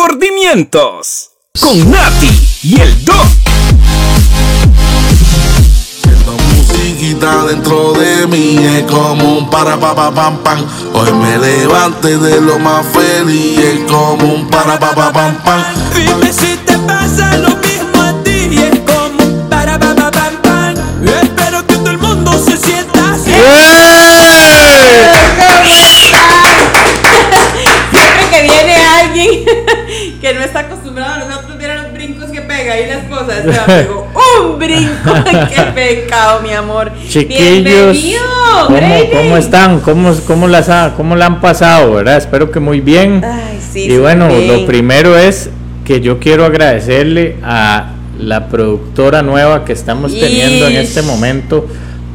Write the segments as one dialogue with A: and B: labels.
A: Remordimientos con Nati y el Doc.
B: Esta musiquita dentro de mí es como un para pa pa pam pam. Hoy me levante de lo más feliz es como un para pa pa pam pam.
C: Dime si te pasa lo
D: me pegó un brinco. ¡Qué pecado, mi amor!
E: Chiquillos, ¿cómo, cómo están? ¿Cómo, cómo, las ha- ¿Cómo la han pasado? ¿verdad? Espero que muy bien.
D: Ay, sí,
E: y bueno,
D: bien.
E: lo primero es que yo quiero agradecerle a la productora nueva que estamos teniendo en este momento,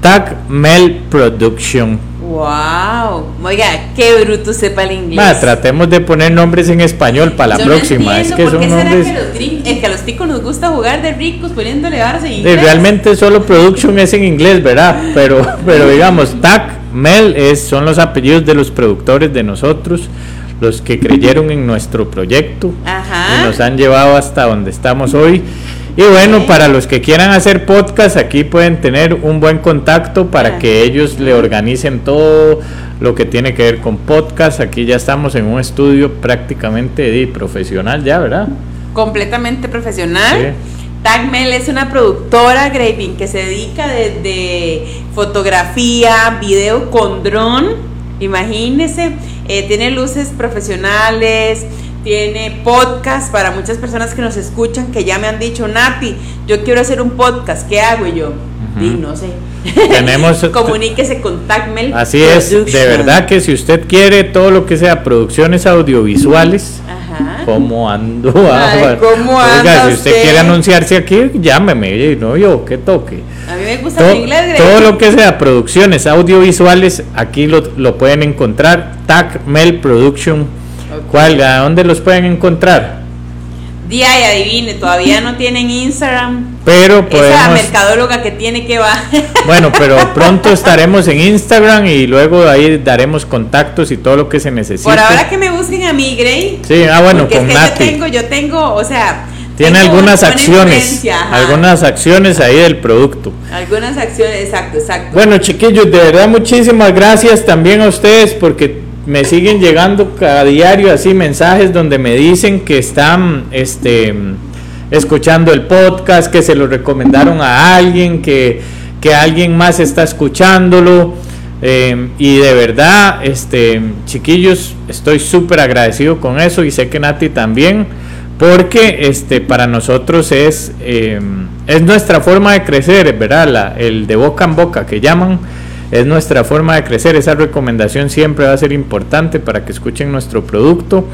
E: Tag Mel Production.
D: ¡Wow! Oiga, qué bruto sepa el inglés.
E: Ma, tratemos de poner nombres en español para la
D: Yo no
E: próxima. es
D: entiendo
E: que
D: por
E: son nombres.
D: que eh, que a los ticos nos gusta jugar de ricos poniéndole barras en inglés.
E: realmente solo production es en inglés, ¿verdad? Pero, pero digamos, Tag Mel es, son los apellidos de los productores de nosotros, los que creyeron en nuestro proyecto
D: Ajá.
E: y nos han llevado hasta donde estamos hoy. Y bueno, para los que quieran hacer podcast, aquí pueden tener un buen contacto para que ellos le organicen todo lo que tiene que ver con podcast. Aquí ya estamos en un estudio prácticamente de profesional ya, ¿verdad?
D: completamente profesional.
E: Sí.
D: Tagmel es una productora, Graving, que se dedica desde fotografía, video con dron, imagínense, eh, tiene luces profesionales, tiene podcast para muchas personas que nos escuchan que ya me han dicho, Nati, yo quiero hacer un podcast, ¿qué hago Y yo? No sé.
E: Tenemos-
D: Comuníquese con Tagmel.
E: Así es, de verdad que si usted quiere todo lo que sea producciones audiovisuales,
D: Ajá.
E: ¿cómo ando?
D: Ay,
E: Ah,
D: ¿cómo
E: Oiga, si usted
D: usted?
E: quiere anunciarse aquí, llámeme, no yo, que toque.
D: A mí me gusta
E: To-
D: el inglés,
E: todo lo que sea producciones audiovisuales, aquí lo, lo pueden encontrar, Tag Mel Production.
D: Ok.
E: ¿Cuál? ¿A dónde los pueden encontrar?
D: Día y adivine, todavía no tienen Instagram.
E: Pero
D: Esa
E: podemos...
D: mercadóloga que tiene que va.
E: Bueno, pero pronto estaremos en Instagram y luego ahí daremos contactos y todo lo que se necesite.
D: Por ahora que me busquen a mí, Gray.
E: Sí, ah, bueno,
D: Porque
E: con
D: es que
E: Nati.
D: yo tengo, yo tengo, o sea.
E: Tiene algunas acciones, algunas acciones ahí del producto.
D: Algunas acciones, exacto, exacto.
E: Bueno, chiquillos, de verdad muchísimas gracias también a ustedes porque me siguen llegando cada diario así mensajes donde me dicen que están este escuchando el podcast, que se lo recomendaron a alguien, que, que alguien más está escuchándolo. eh, y de verdad, este chiquillos, estoy súper agradecido con eso y sé que Nati también, porque este para nosotros es, eh, es nuestra forma de crecer, ¿verdad? La- el de boca en boca que llaman es nuestra forma de crecer. Esa recomendación siempre va a ser importante para que escuchen nuestro producto.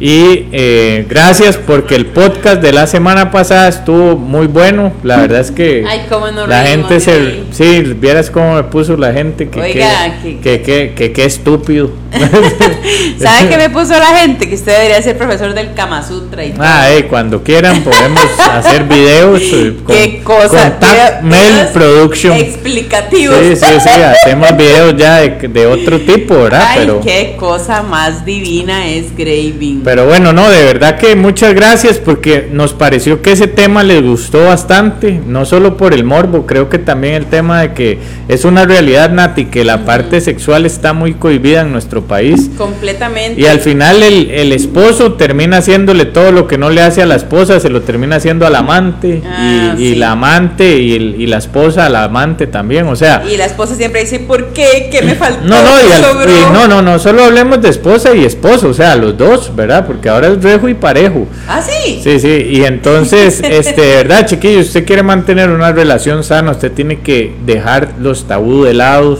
E: Y eh, gracias porque el podcast de la semana pasada estuvo muy bueno. La verdad es que
D: Ay, nos
E: la gente se...
D: Rey.
E: Sí, vieras cómo me puso la gente que
D: Oiga,
E: que,
D: que-
E: que, que, que- estúpido.
D: ¿Sabe qué me puso la gente? Que usted debería ser profesor del Kama Sutra y todo.
E: Ah, eh, cuando quieran podemos hacer videos eh, con,
D: qué cosa.
E: con Mail Production.
D: Explicativos.
E: Sí, sí, sí, hacemos videos ya de, de otro tipo, ¿verdad?
D: Ay,
E: Pero,
D: qué cosa más divina es Graving.
E: Pero bueno, no, de verdad que muchas gracias porque nos pareció que ese tema les gustó bastante, no solo por el morbo, creo que también el tema de que es una realidad, Nati, que la parte sexual está muy cohibida en nuestro país.
D: Completamente.
E: Y al final el, el esposo termina haciéndole todo lo que no le hace a la esposa, se lo termina haciendo al amante
D: Ah,
E: y, y
D: sí.
E: la amante y, el- y la esposa al amante también, o sea...
D: Y la esposa siempre dice, ¿por qué? ¿Qué me faltó?
E: No, no, y
D: ¿Qué
E: al-
D: sobró?"
E: y no, no, no, solo hablemos de esposa y esposo, o sea, los dos, ¿verdad? Porque ahora es rejo y parejo.
D: Ah, sí.
E: Sí, sí, y entonces, este, verdad, chiquillos, usted quiere mantener una relación sana, usted tiene que dejar los tabú de lado,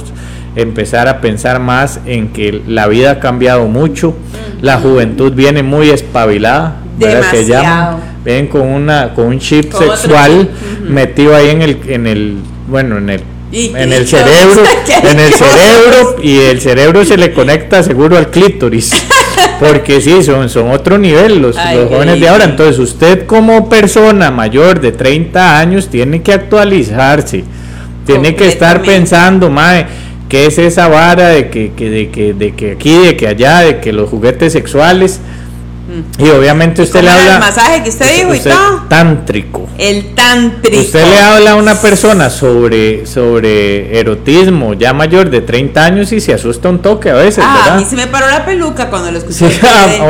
E: empezar a pensar más en que la vida ha cambiado mucho, la juventud viene muy espabilada, ¿verdad? Que llaman, ven con una, con un chip
D: Con
E: sexual metido ahí en el, en el, bueno, en el
D: Y-
E: en
D: y
E: el cerebro,
D: ¿Qué
E: en el cerebro y el cerebro se le conecta seguro al clítoris. Porque sí, son, son otro nivel los,
D: Ay,
E: los jóvenes de ahora. Entonces usted como persona mayor de 30 años tiene que actualizarse. Tiene que estar pensando, mae, ¿qué es esa vara de que, que- de, que, de que aquí, de que allá, de que los juguetes sexuales? Y obviamente usted le
D: ¿Cómo era
E: habla.
D: el masaje que usted dijo y
E: usted-
D: todo?
E: Tántrico.
D: El tántrico.
E: Usted le habla a una persona sobre, sobre erotismo ya mayor de 30 años y se asusta un toque a veces,
D: Ah, a
E: ¿verdad?
D: mí se me paró la peluca cuando lo escuché.
E: Sí,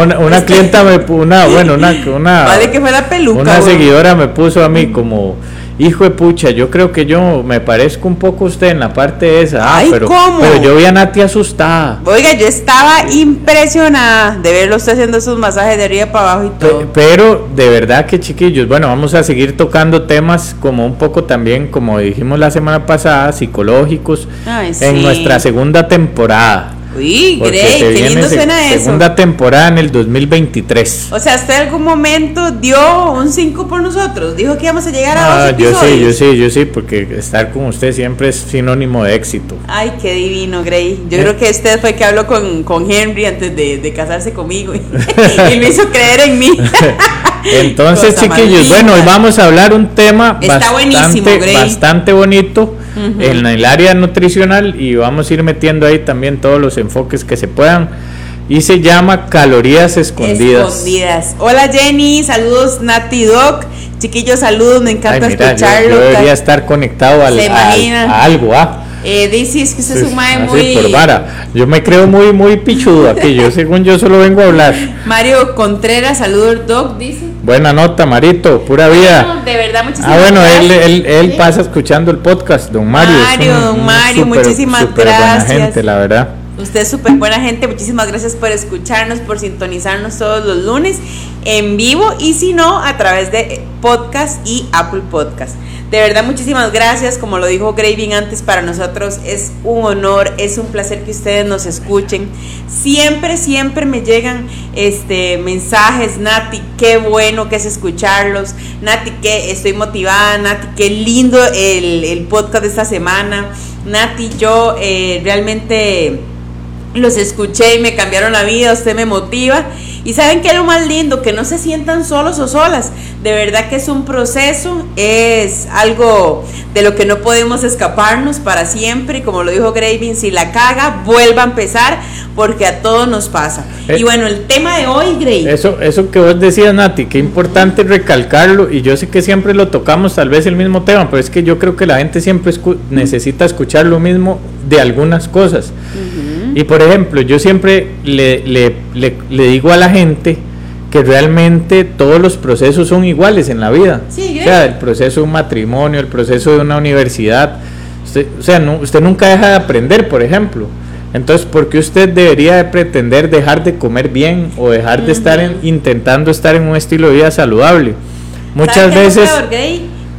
E: una, una
D: Este-
E: clienta me una, bueno, una, una,
D: Vale que fue la peluca.
E: una seguidora me puso a mí como, hijo de pucha, yo creo que yo me parezco un poco a usted en la parte esa, ah,
D: Ay,
E: pero,
D: ¿cómo?
E: pero yo vi a Nati asustada.
D: Oiga, yo estaba impresionada de verlo usted haciendo esos masajes de arriba para abajo y todo.
E: Pero de verdad que chiquillos, bueno, vamos a seguir tocando temas como un poco también, como dijimos la semana pasada, psicológicos
D: Ay,
E: en
D: sí.
E: nuestra segunda temporada.
D: Uy, Grey, qué
E: viene
D: lindo
E: se-
D: suena eso.
E: Segunda temporada en el 2023.
D: O sea, ¿usted en algún momento dio un 5 por nosotros? Dijo que íbamos a llegar a
E: Ah,
D: dos
E: yo
D: episodios.
E: sí, yo sí, yo sí, porque estar con usted siempre es sinónimo de éxito.
D: Ay, qué divino, Grey. Yo
E: Eh.
D: creo que usted fue el que habló con, con Henry antes de, de casarse conmigo y, y me hizo creer en mí.
E: Entonces,
D: Cosa
E: chiquillos,
D: linda.
E: bueno, hoy vamos a hablar un tema
D: Está buenísimo,
E: bastante,
D: Grey.
E: bastante bonito en el área nutricional y vamos a ir metiendo ahí también todos los enfoques que se puedan. Y se llama calorías escondidas.
D: Escondidas. Hola Jenny, saludos Nati Doc. Chiquillos, saludos, me
E: Ay,
D: encanta
E: mira,
D: escucharlo.
E: yo debería estar conectado al,
D: Se
E: al- a algo, ¿ah?
D: Eh, dice es que usted es un mae
E: Así,
D: muy.
E: por vara. Yo me creo muy, muy pichudo aquí. Yo, según yo, solo vengo a hablar.
D: Mario Contreras, saludos Doc, dice.
E: Buena nota, Marito, pura vida.
D: De verdad, muchísimas
E: Ah, bueno, él,
D: gracias.
E: él, él
D: Sí.
E: pasa escuchando el podcast, don Mario.
D: Mario, don Mario, muchísimas
E: súper buena
D: gracias.
E: gente, la verdad.
D: Usted es súper buena gente, muchísimas gracias por escucharnos, por sintonizarnos todos los lunes en vivo y si no, a través de podcast y Apple Podcast. De verdad, muchísimas gracias. Como lo dijo Graving antes, para nosotros es un honor, es un placer que ustedes nos escuchen. Siempre, siempre me llegan este mensajes, Nati, qué bueno que es escucharlos. Nati, que estoy motivada. Nati, qué lindo el, el podcast de esta semana. Nati, yo eh, realmente los escuché y me cambiaron la vida, usted me motiva. Y saben que es lo más lindo, que no se sientan solos o solas. De verdad que es un proceso, es algo de lo que no podemos escaparnos para siempre. Y como lo dijo Graving, si la caga, vuelva a empezar, porque a todos nos pasa.
E: Eh,
D: y bueno, el tema de hoy, Gray.
E: Eso, eso que vos decías, Nati, qué importante recalcarlo, y yo sé que siempre lo tocamos, tal vez el mismo tema, pero es que yo creo que la gente siempre escu- necesita escuchar lo mismo de algunas cosas. Y por ejemplo, yo siempre le, le- le- le digo a la gente que realmente todos los procesos son iguales en la vida.
D: Sí,
E: o sea, el proceso de un matrimonio, el proceso de una universidad. Usted, o sea, no- usted nunca deja de aprender, por ejemplo. Entonces, ¿por qué usted debería de pretender dejar de comer bien o dejar de estar en- intentando estar en un estilo de vida saludable? Muchas
D: ¿Sabe qué es lo
E: veces...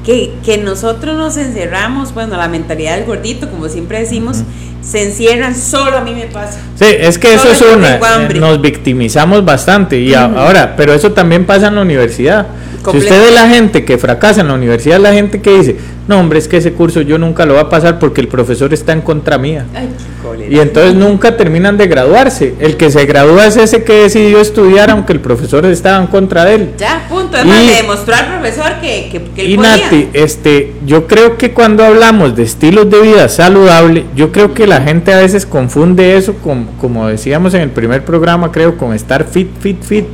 D: Que, que nosotros nos encerramos, bueno, la mentalidad del gordito, como siempre decimos, se encierran, solo a mí me pasa.
E: Sí, es que eso es una. eh, Nos victimizamos bastante. Y ahora, pero eso también pasa en la universidad. Si usted ve la gente que fracasa en la universidad, la gente que dice, no, hombre, es que ese curso yo nunca lo voy a pasar porque el profesor está en contra mía.
D: Ay, qué.
E: Y entonces nunca terminan de graduarse. El que se gradúa es ese que decidió estudiar aunque el profesor estaba en contra de él.
D: Ya, punto. Es
E: Y-
D: más, le demostró al profesor que, que, que él
E: Y
D: podía.
E: Nati, este, yo creo que cuando hablamos de estilos de vida saludable, yo creo que la gente a veces confunde eso con, como decíamos en el primer programa, creo, con estar fit, fit, fit.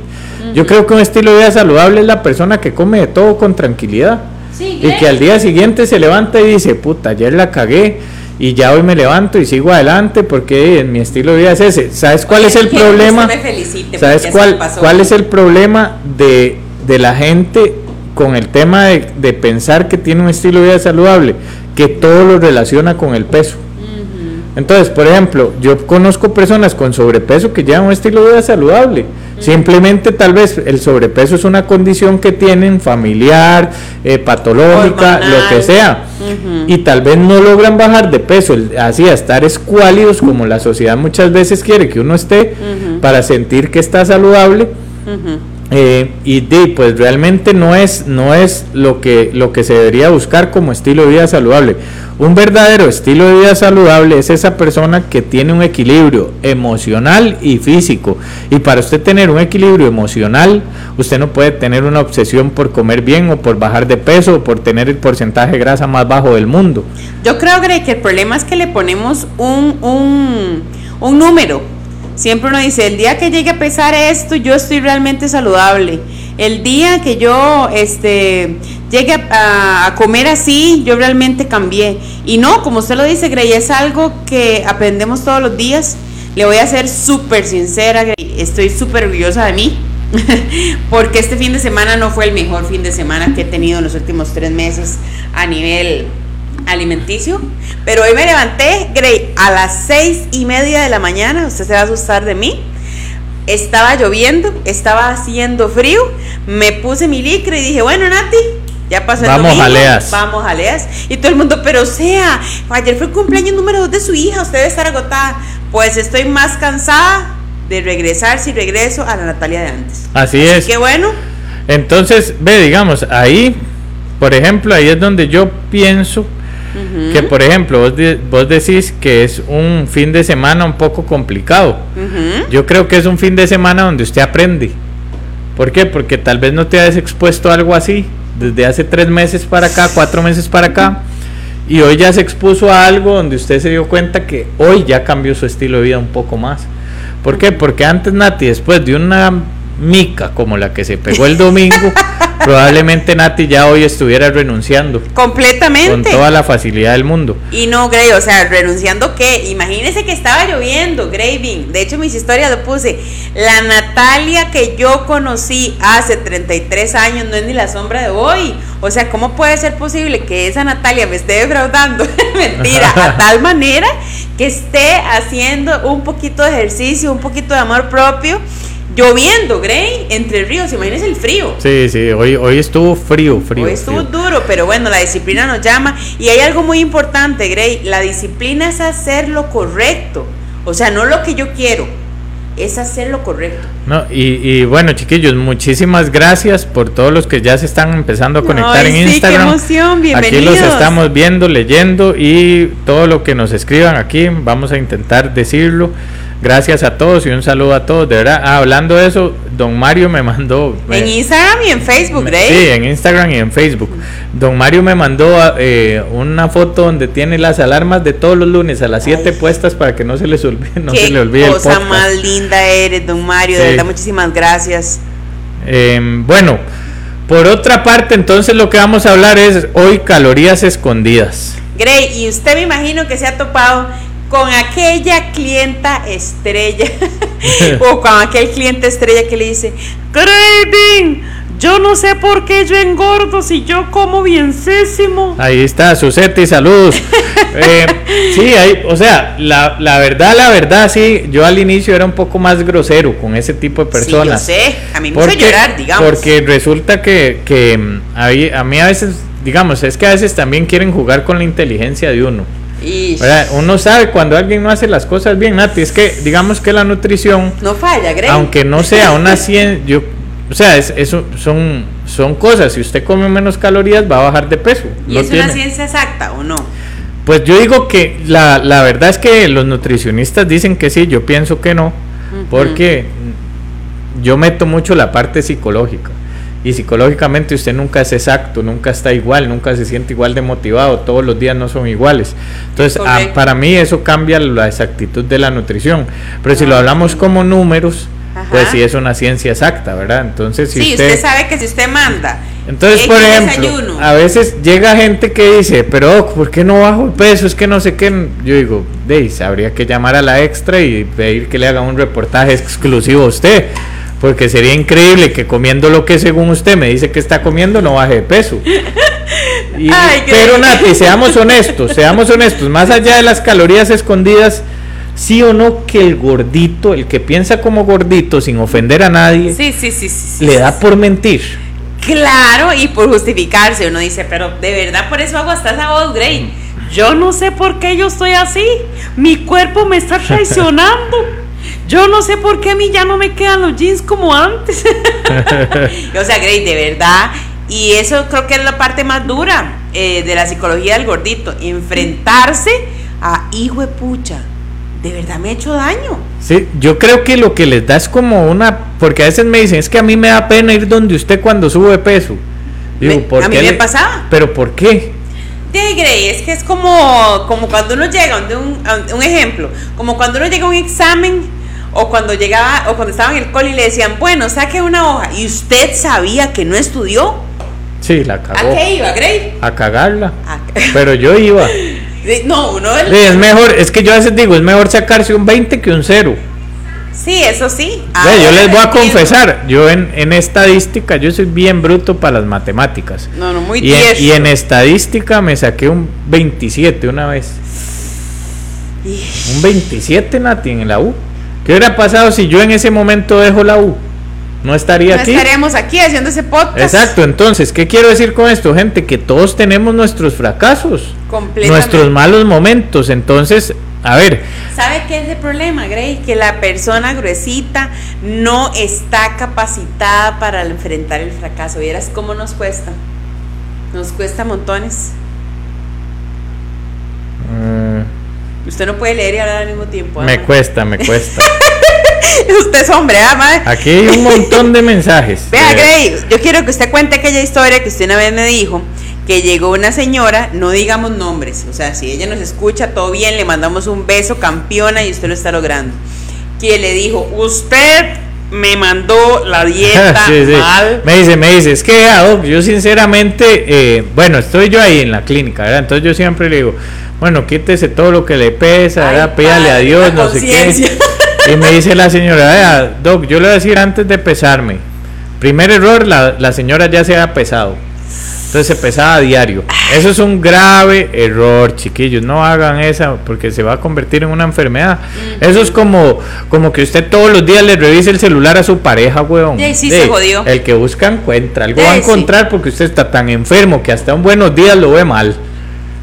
E: Yo creo que un estilo de vida saludable es la persona que come de todo con tranquilidad.
D: Sí,
E: Y que al día siguiente se levanta y dice, puta, ayer la cagué y ya hoy me levanto y sigo adelante porque en mi estilo de vida es ese. ¿Sabes cuál es el problema?
D: me felicite,
E: ¿Sabes cuál,
D: pasó.
E: cuál es el problema de, de la gente con el tema de, de pensar que tiene un estilo de vida saludable? Que todo lo relaciona con el peso. Entonces, por ejemplo, yo conozco personas con sobrepeso que llevan un estilo de vida saludable. Simplemente tal vez el sobrepeso es una condición que tienen familiar, eh, patológica,
D: Hormonal.
E: lo que sea. Y tal vez no logran bajar de peso, así a estar escuálidos como la sociedad muchas veces quiere que uno esté para sentir que está saludable. Eh, y di, pues realmente no es no es lo que lo que se debería buscar como estilo de vida saludable un verdadero estilo de vida saludable es esa persona que tiene un equilibrio emocional y físico y para usted tener un equilibrio emocional usted no puede tener una obsesión por comer bien o por bajar de peso o por tener el porcentaje de grasa más bajo del mundo
D: Yo creo, que el problema es que le ponemos un, un, un número. Siempre uno dice, el día que llegue a pesar esto, yo estoy realmente saludable. El día que yo este, llegue a, a comer así, yo realmente cambié. Y no, como usted lo dice, Grey, es algo que aprendemos todos los días. Le voy a ser súper sincera, Grey, estoy súper orgullosa de mí. Porque este fin de semana no fue el mejor fin de semana que he tenido en los últimos tres meses a nivel alimenticio. Pero hoy me levanté, Grey, a las seis y media de la mañana. Usted se va a asustar de mí. Estaba lloviendo, estaba haciendo frío. Me puse mi licra y dije, bueno, Nati, ya pasó el
E: Vamos,
D: domingo,
E: jaleas.
D: Vamos, jaleas. Y todo el mundo, pero o sea, ayer fue el cumpleaños número dos de su hija, usted debe estar agotada. Pues estoy más cansada de regresar si regreso a la Natalia de antes.
E: Así es.
D: Qué bueno.
E: Entonces, ve, digamos, ahí, por ejemplo, ahí es donde yo pienso que, por ejemplo, vos, de- vos decís que es un fin de semana un poco complicado. Yo creo que es un fin de semana donde usted aprende. ¿Por qué? Porque tal vez no te hayas expuesto a algo así desde hace tres meses para acá, cuatro meses para acá, y hoy ya se expuso a algo donde usted se dio cuenta que hoy ya cambió su estilo de vida un poco más. ¿Por qué? Porque antes Nati, después de una mica como la que se pegó el domingo, probablemente Nati ya hoy estuviera renunciando con
D: Completamente.
E: toda la facilidad del mundo.
D: Y no, Grey, o sea, renunciando qué? Imagínese que estaba lloviendo, Graving. De hecho, mis historias lo puse. La Natalia que yo conocí hace 33 años no es ni la sombra de hoy. O sea, ¿cómo puede ser posible que esa Natalia me esté defraudando? Mentira, a tal manera que esté haciendo un poquito de ejercicio, un poquito de amor propio, lloviendo, Grey, entre ríos. Imagínese el frío.
E: Sí, sí, hoy, hoy estuvo frío, frío.
D: Hoy estuvo
E: frío.
D: duro, pero bueno, la disciplina nos llama. Y hay algo muy importante, Grey. La disciplina es hacer lo correcto. O sea, no lo que yo quiero, es hacer lo correcto.
E: No, y, y bueno, chiquillos, muchísimas gracias por todos los que ya se están empezando a conectar
D: Ay,
E: en
D: sí, qué
E: Instagram.
D: emoción,
E: Aquí los
D: bienvenidos.
E: estamos viendo, leyendo y todo lo que nos escriban aquí, vamos a intentar decirlo. Gracias a todos y un saludo a todos, de verdad. Ah, hablando de eso, don Mario me mandó...
D: En Instagram y en Facebook,
E: me-
D: Grey.
E: Sí, en Instagram y en Facebook. Don Mario me mandó eh, una foto donde tiene las alarmas de todos los lunes a las 7
D: Ay.
E: puestas para que no se les olvide, no
D: Qué
E: se le olvide el
D: cosa
E: podcast.
D: más linda eres, don Mario. De verdad, muchísimas gracias.
E: Eh, bueno, por otra parte, entonces lo que vamos a hablar es hoy calorías escondidas.
D: Grey, y usted me imagino que se ha topado con aquella clienta estrella o con aquel cliente estrella que le dice, Graving, yo no sé por qué yo engordo si yo como bienísimo.
E: Ahí está, Suseti, saludos. Eh, sí, hay, o sea, la, la verdad, la verdad, sí, yo al inicio era un poco más grosero con ese tipo de personas.
D: Sí, yo sé, a mí me hizo
E: Porque,
D: llorar, digamos.
E: porque resulta que, que mm, a mí a veces, digamos, es que a veces también quieren jugar con la inteligencia de uno.
D: Y.
E: Uno sabe cuando alguien no hace las cosas bien, Nati. Es que, digamos que la nutrición,
D: no falla, Grey.
E: aunque no sea una ciencia, yo, o sea, es, eso son, son cosas. Si usted come menos calorías, va a bajar de peso.
D: ¿Y
E: No
D: es
E: tiene-
D: una ciencia exacta o no?
E: Pues yo digo que la, la verdad es que los nutricionistas dicen que sí, yo pienso que no, porque yo meto mucho la parte psicológica. Y psicológicamente usted nunca es exacto, nunca está igual, nunca se siente igual de motivado, todos los días no son iguales. Entonces, a-
D: Correcto.
E: para mí eso cambia la exactitud de la nutrición. Pero si lo
D: Ah,
E: hablamos como números, pues sí es una ciencia exacta, ¿verdad? Entonces, si
D: sí, usted, sabe que si usted manda.
E: entonces,
D: X
E: por ejemplo,
D: desayuno,
E: a veces llega gente que dice, pero Doc, ¿por qué no bajo el peso? Es que no sé qué. Yo digo, Deis, habría que llamar a la extra y pedir que le haga un reportaje exclusivo a usted. Porque sería increíble que comiendo lo que según usted me dice que está comiendo no baje de peso. Y-
D: Ay, qué
E: pero. Nati, seamos honestos, seamos honestos, más allá de las calorías escondidas, sí o no que el gordito, el que piensa como gordito sin ofender a nadie,
D: Sí, sí, sí, sí. sí,
E: le da por mentir.
D: Claro, y por justificarse, uno dice, pero de verdad por eso hago hasta esa voz, Grey. Yo no sé por qué yo estoy así. Mi cuerpo me está traicionando. Yo no sé por qué a mí ya no me quedan los jeans como antes. o sea, Grey, de verdad. Y eso creo que es la parte más dura eh, de la psicología del gordito. Enfrentarse a hijo de pucha. De verdad me ha hecho daño.
E: Sí, yo creo que lo que les da es como una, porque a veces me dicen, es que a mí me da pena ir donde usted cuando sube peso. Digo,
D: Me-
E: ¿por
D: a mí
E: qué
D: me
E: le-
D: pasaba.
E: Pero ¿por qué?
D: De Grey, es que es como, como cuando uno llega, un ejemplo, como cuando uno llega a un examen o cuando llegaba, o cuando estaba en el cole y le decían, bueno, saque una hoja, y usted sabía que no estudió,
E: Sí, la
D: ¿a
E: cagó.
D: qué iba, Grey?
E: A cagarla.
D: A-
E: Pero yo iba.
D: No, uno del-
E: Sí, es mejor, es que yo a veces digo, es mejor sacarse un 20 que un 0.
D: Sí, eso sí.
E: Ve, yo les voy a confesar, yo en, en estadística, yo soy bien bruto para las matemáticas.
D: No, no, muy
E: Y en, y en estadística me saqué un 27 una vez. Un 27, Nati, en la U. ¿Qué hubiera pasado si yo en ese momento dejo la U? No estaría
D: No
E: aquí.
D: estaremos aquí haciendo ese podcast.
E: Exacto, entonces, ¿qué quiero decir con esto, gente? Que todos tenemos nuestros fracasos,
D: Completamente.
E: nuestros malos momentos. Entonces, a ver,
D: ¿Sabe qué es el problema, Grey? Que la persona gruesita no está capacitada para enfrentar el fracaso. ¿Vieras cómo nos cuesta? Nos cuesta montones.
E: mm,
D: Usted no puede leer y hablar al mismo tiempo. ¿ah,
E: me cuesta, me cuesta.
D: Usted es hombre, ¿ah, mae?
E: Aquí hay un montón de mensajes.
D: Vea,
E: Eh,
D: Grey, yo quiero que usted cuente aquella historia que usted una vez me dijo, que llegó una señora, no digamos nombres, o sea, si ella nos escucha, todo bien, le mandamos un beso, campeona, y usted lo está logrando. Que le dijo, usted me mandó la dieta
E: Sí, sí.
D: mal.
E: Me dice, me dice, es que yo sinceramente, eh, bueno, estoy yo ahí en la clínica, ¿verdad? Entonces yo siempre le digo, bueno, quítese todo lo que le pesa,
D: Ay.
E: Pídale a Dios, no sé qué. Y me dice la señora, vea, doc, yo le voy a decir antes de pesarme. Primer error, la, la señora ya se ha pesado. Entonces se pesaba a diario. Eso es un grave error, chiquillos. No hagan esa porque se va a convertir en una enfermedad. Eso es como, como que usted todos los días le revise el celular a su pareja, weón.
D: Ey, sí,
E: Ey,
D: se jodió.
E: El que busca encuentra. Algo va a
D: sí.
E: encontrar porque usted está tan enfermo que hasta un buenos días lo ve mal.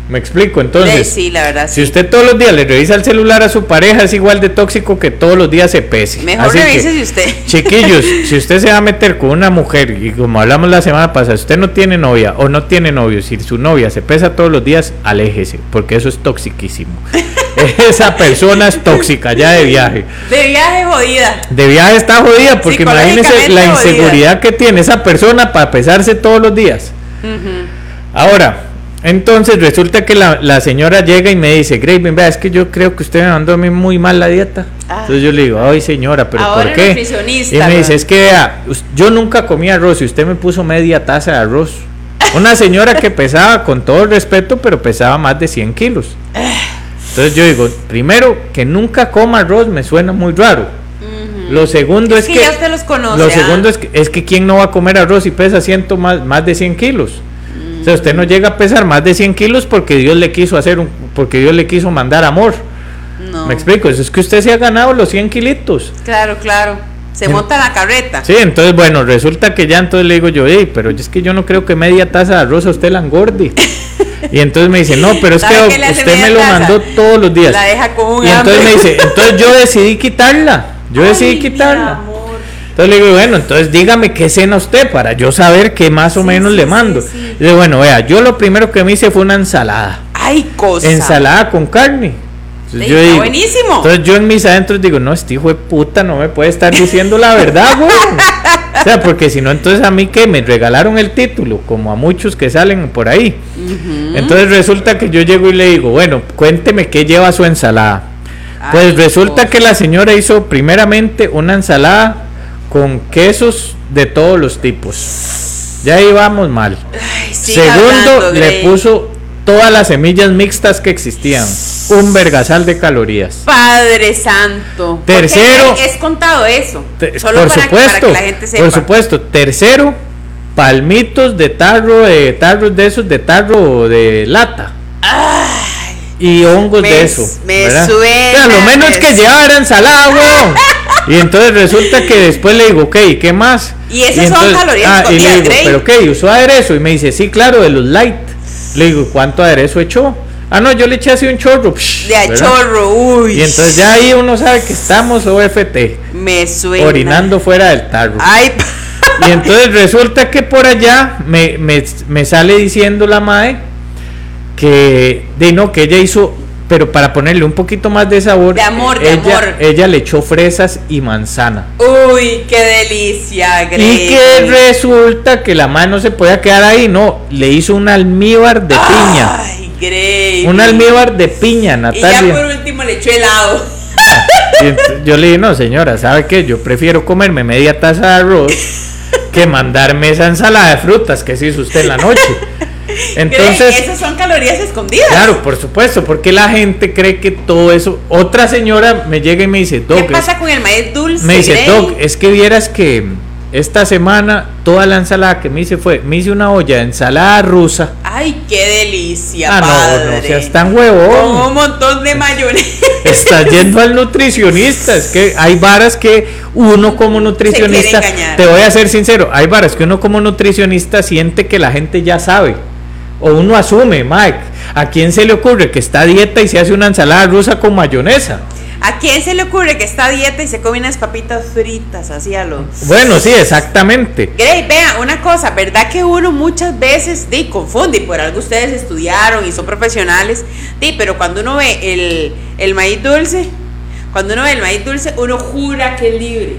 E: Me explico. Entonces,
D: Ey, sí, la verdad,
E: si
D: sí.
E: usted todos los días le revisa el celular a su pareja, es igual de tóxico que todos los días se pese.
D: Mejor
E: Así que,
D: revísese usted.
E: Chiquillos, si usted se va a meter con una mujer y como hablamos la semana pasada, usted no tiene novia o no tiene novio, si su novia se pesa todos los días, aléjese, porque eso es toxiquísimo. Esa persona es tóxica ya de viaje.
D: De viaje jodida.
E: De viaje está jodida, porque imagínese la
D: jodida.
E: inseguridad que tiene esa persona para pesarse todos los días. Ahora, entonces resulta que la, la señora llega y me dice, Graven, vea, es que yo creo que usted me mandó a mí muy mal la dieta.
D: Ah.
E: Entonces yo le digo, ay señora, pero
D: Ahora
E: ¿por qué? Y me dice, es que vea, yo nunca comí arroz y usted me puso media taza de arroz. Una señora que pesaba, con todo el respeto, pero pesaba más de 100 kilos. Entonces yo digo, primero, que nunca coma arroz me suena muy raro. Lo segundo es,
D: Es que ya usted los conoce,
E: Lo
D: ah.
E: segundo es que, es que quién no va a comer arroz y pesa ciento más, más de 100 kilos. O sea, usted no llega a pesar más de 100 kilos porque Dios le quiso hacer un, porque Dios le quiso mandar amor.
D: No.
E: Me explico, eso es que usted se ha ganado los 100 kilitos.
D: Claro, claro. Se monta la carreta.
E: Sí, entonces bueno, resulta que ya entonces le digo yo, "Ey, pero es que yo no creo que media taza de arroz a usted la engorde. y entonces me dice, no, pero es
D: ¿Sabe
E: que usted me lo
D: taza?
E: mandó todos los días.
D: La deja con un
E: y entonces
D: hambre.
E: me dice, entonces yo decidí quitarla. Yo
D: Ay,
E: decidí quitarla. Entonces le digo, bueno, entonces dígame qué cena usted para yo saber qué más o
D: Sí,
E: menos
D: sí,
E: le mando.
D: sí.
E: Y digo, bueno, vea, yo lo primero que me hice fue una ensalada.
D: Ay, cosa.
E: Ensalada con carne. Entonces yo digo-
D: buenísimo.
E: Entonces yo en mis adentros digo, no, este hijo de puta no me puede estar diciendo la verdad, güey. O sea, porque si no, entonces a mí que me regalaron el título, como a muchos que salen por ahí. Entonces resulta que yo llego y le digo, bueno, cuénteme qué lleva su ensalada. Pues resulta
D: cosa.
E: que la señora hizo primeramente una ensalada con quesos de todos los tipos. Ya íbamos mal.
D: Ay,
E: Segundo,
D: hablando,
E: le puso todas las semillas mixtas que existían. Un vergasal de calorías.
D: Padre Santo.
E: Tercero-
D: Es contado eso.
E: Te-
D: Solo
E: por
D: para,
E: supuesto,
D: para que la gente sepa.
E: por supuesto. Tercero, palmitos de tarro, de tarros de esos de tarro de lata. y hongos
D: me
E: de eso.
D: me
E: ¿verdad?
D: suena,
E: O sea, lo menos
D: me
E: que llevaba era ensalada, weón. Y entonces resulta que después le digo, ok, ¿qué más?
D: Y esas son calorías
E: ah, y le digo,
D: Grey.
E: ¿pero qué? ¿Usó aderezo? Y me dice, sí, claro, de los light. Le digo, ¿cuánto aderezo echó? Ah, no, yo le eché así un chorro. psh,
D: De a chorro, uy.
E: Y entonces ya ahí uno sabe que estamos OFT,
D: Me suena.
E: orinando fuera del tarro.
D: Ay,
E: Y entonces resulta que por allá me, me- me sale diciendo la mae que de no, que ella hizo, pero para ponerle un poquito más de sabor,
D: De amor, de
E: ella,
D: amor.
E: ella le echó fresas y manzana.
D: uy, qué delicia, Grey.
E: Y que resulta que la mae no se podía quedar ahí, no, le hizo un almíbar de piña.
D: Ay, Grey.
E: Un almíbar de piña,
D: Y ya por
E: Natalia.
D: último le echó helado.
E: ent- yo le dije, no, señora, ¿sabe qué? Yo prefiero comerme media taza de arroz que mandarme esa ensalada de frutas que se hizo usted en la noche. Entonces,
D: esas son calorías escondidas.
E: claro, por supuesto, porque la gente cree que todo eso. Otra señora me llega y me dice,
D: ¿Qué
E: Doc, es-
D: pasa con el maíz dulce?
E: me dice,
D: Grey?
E: Doc, es que vieras que esta semana toda la ensalada que me hice fue, me hice una olla de ensalada rusa.
D: Ay, qué delicia,
E: Ah, no,
D: padre.
E: no seas tan
D: Con
E: huevón.
D: un montón de mayonesa.
E: Estás yendo al nutricionista. Es que hay varas que uno como nutricionista, te voy a ser sincero, hay varas que uno como nutricionista siente que la gente ya sabe. O uno asume, Mike, ¿a quién se le ocurre que está a dieta y se hace una ensalada rusa con mayonesa?
D: ¿A quién se le ocurre que está a dieta y se come unas papitas fritas así a los...
E: Bueno, sí, exactamente.
D: Grey, vea, una cosa, ¿verdad que uno muchas veces di, confunde? Y por algo ustedes estudiaron y son profesionales. Pero cuando uno ve el, el maíz dulce, cuando uno ve el maíz dulce, uno jura que es libre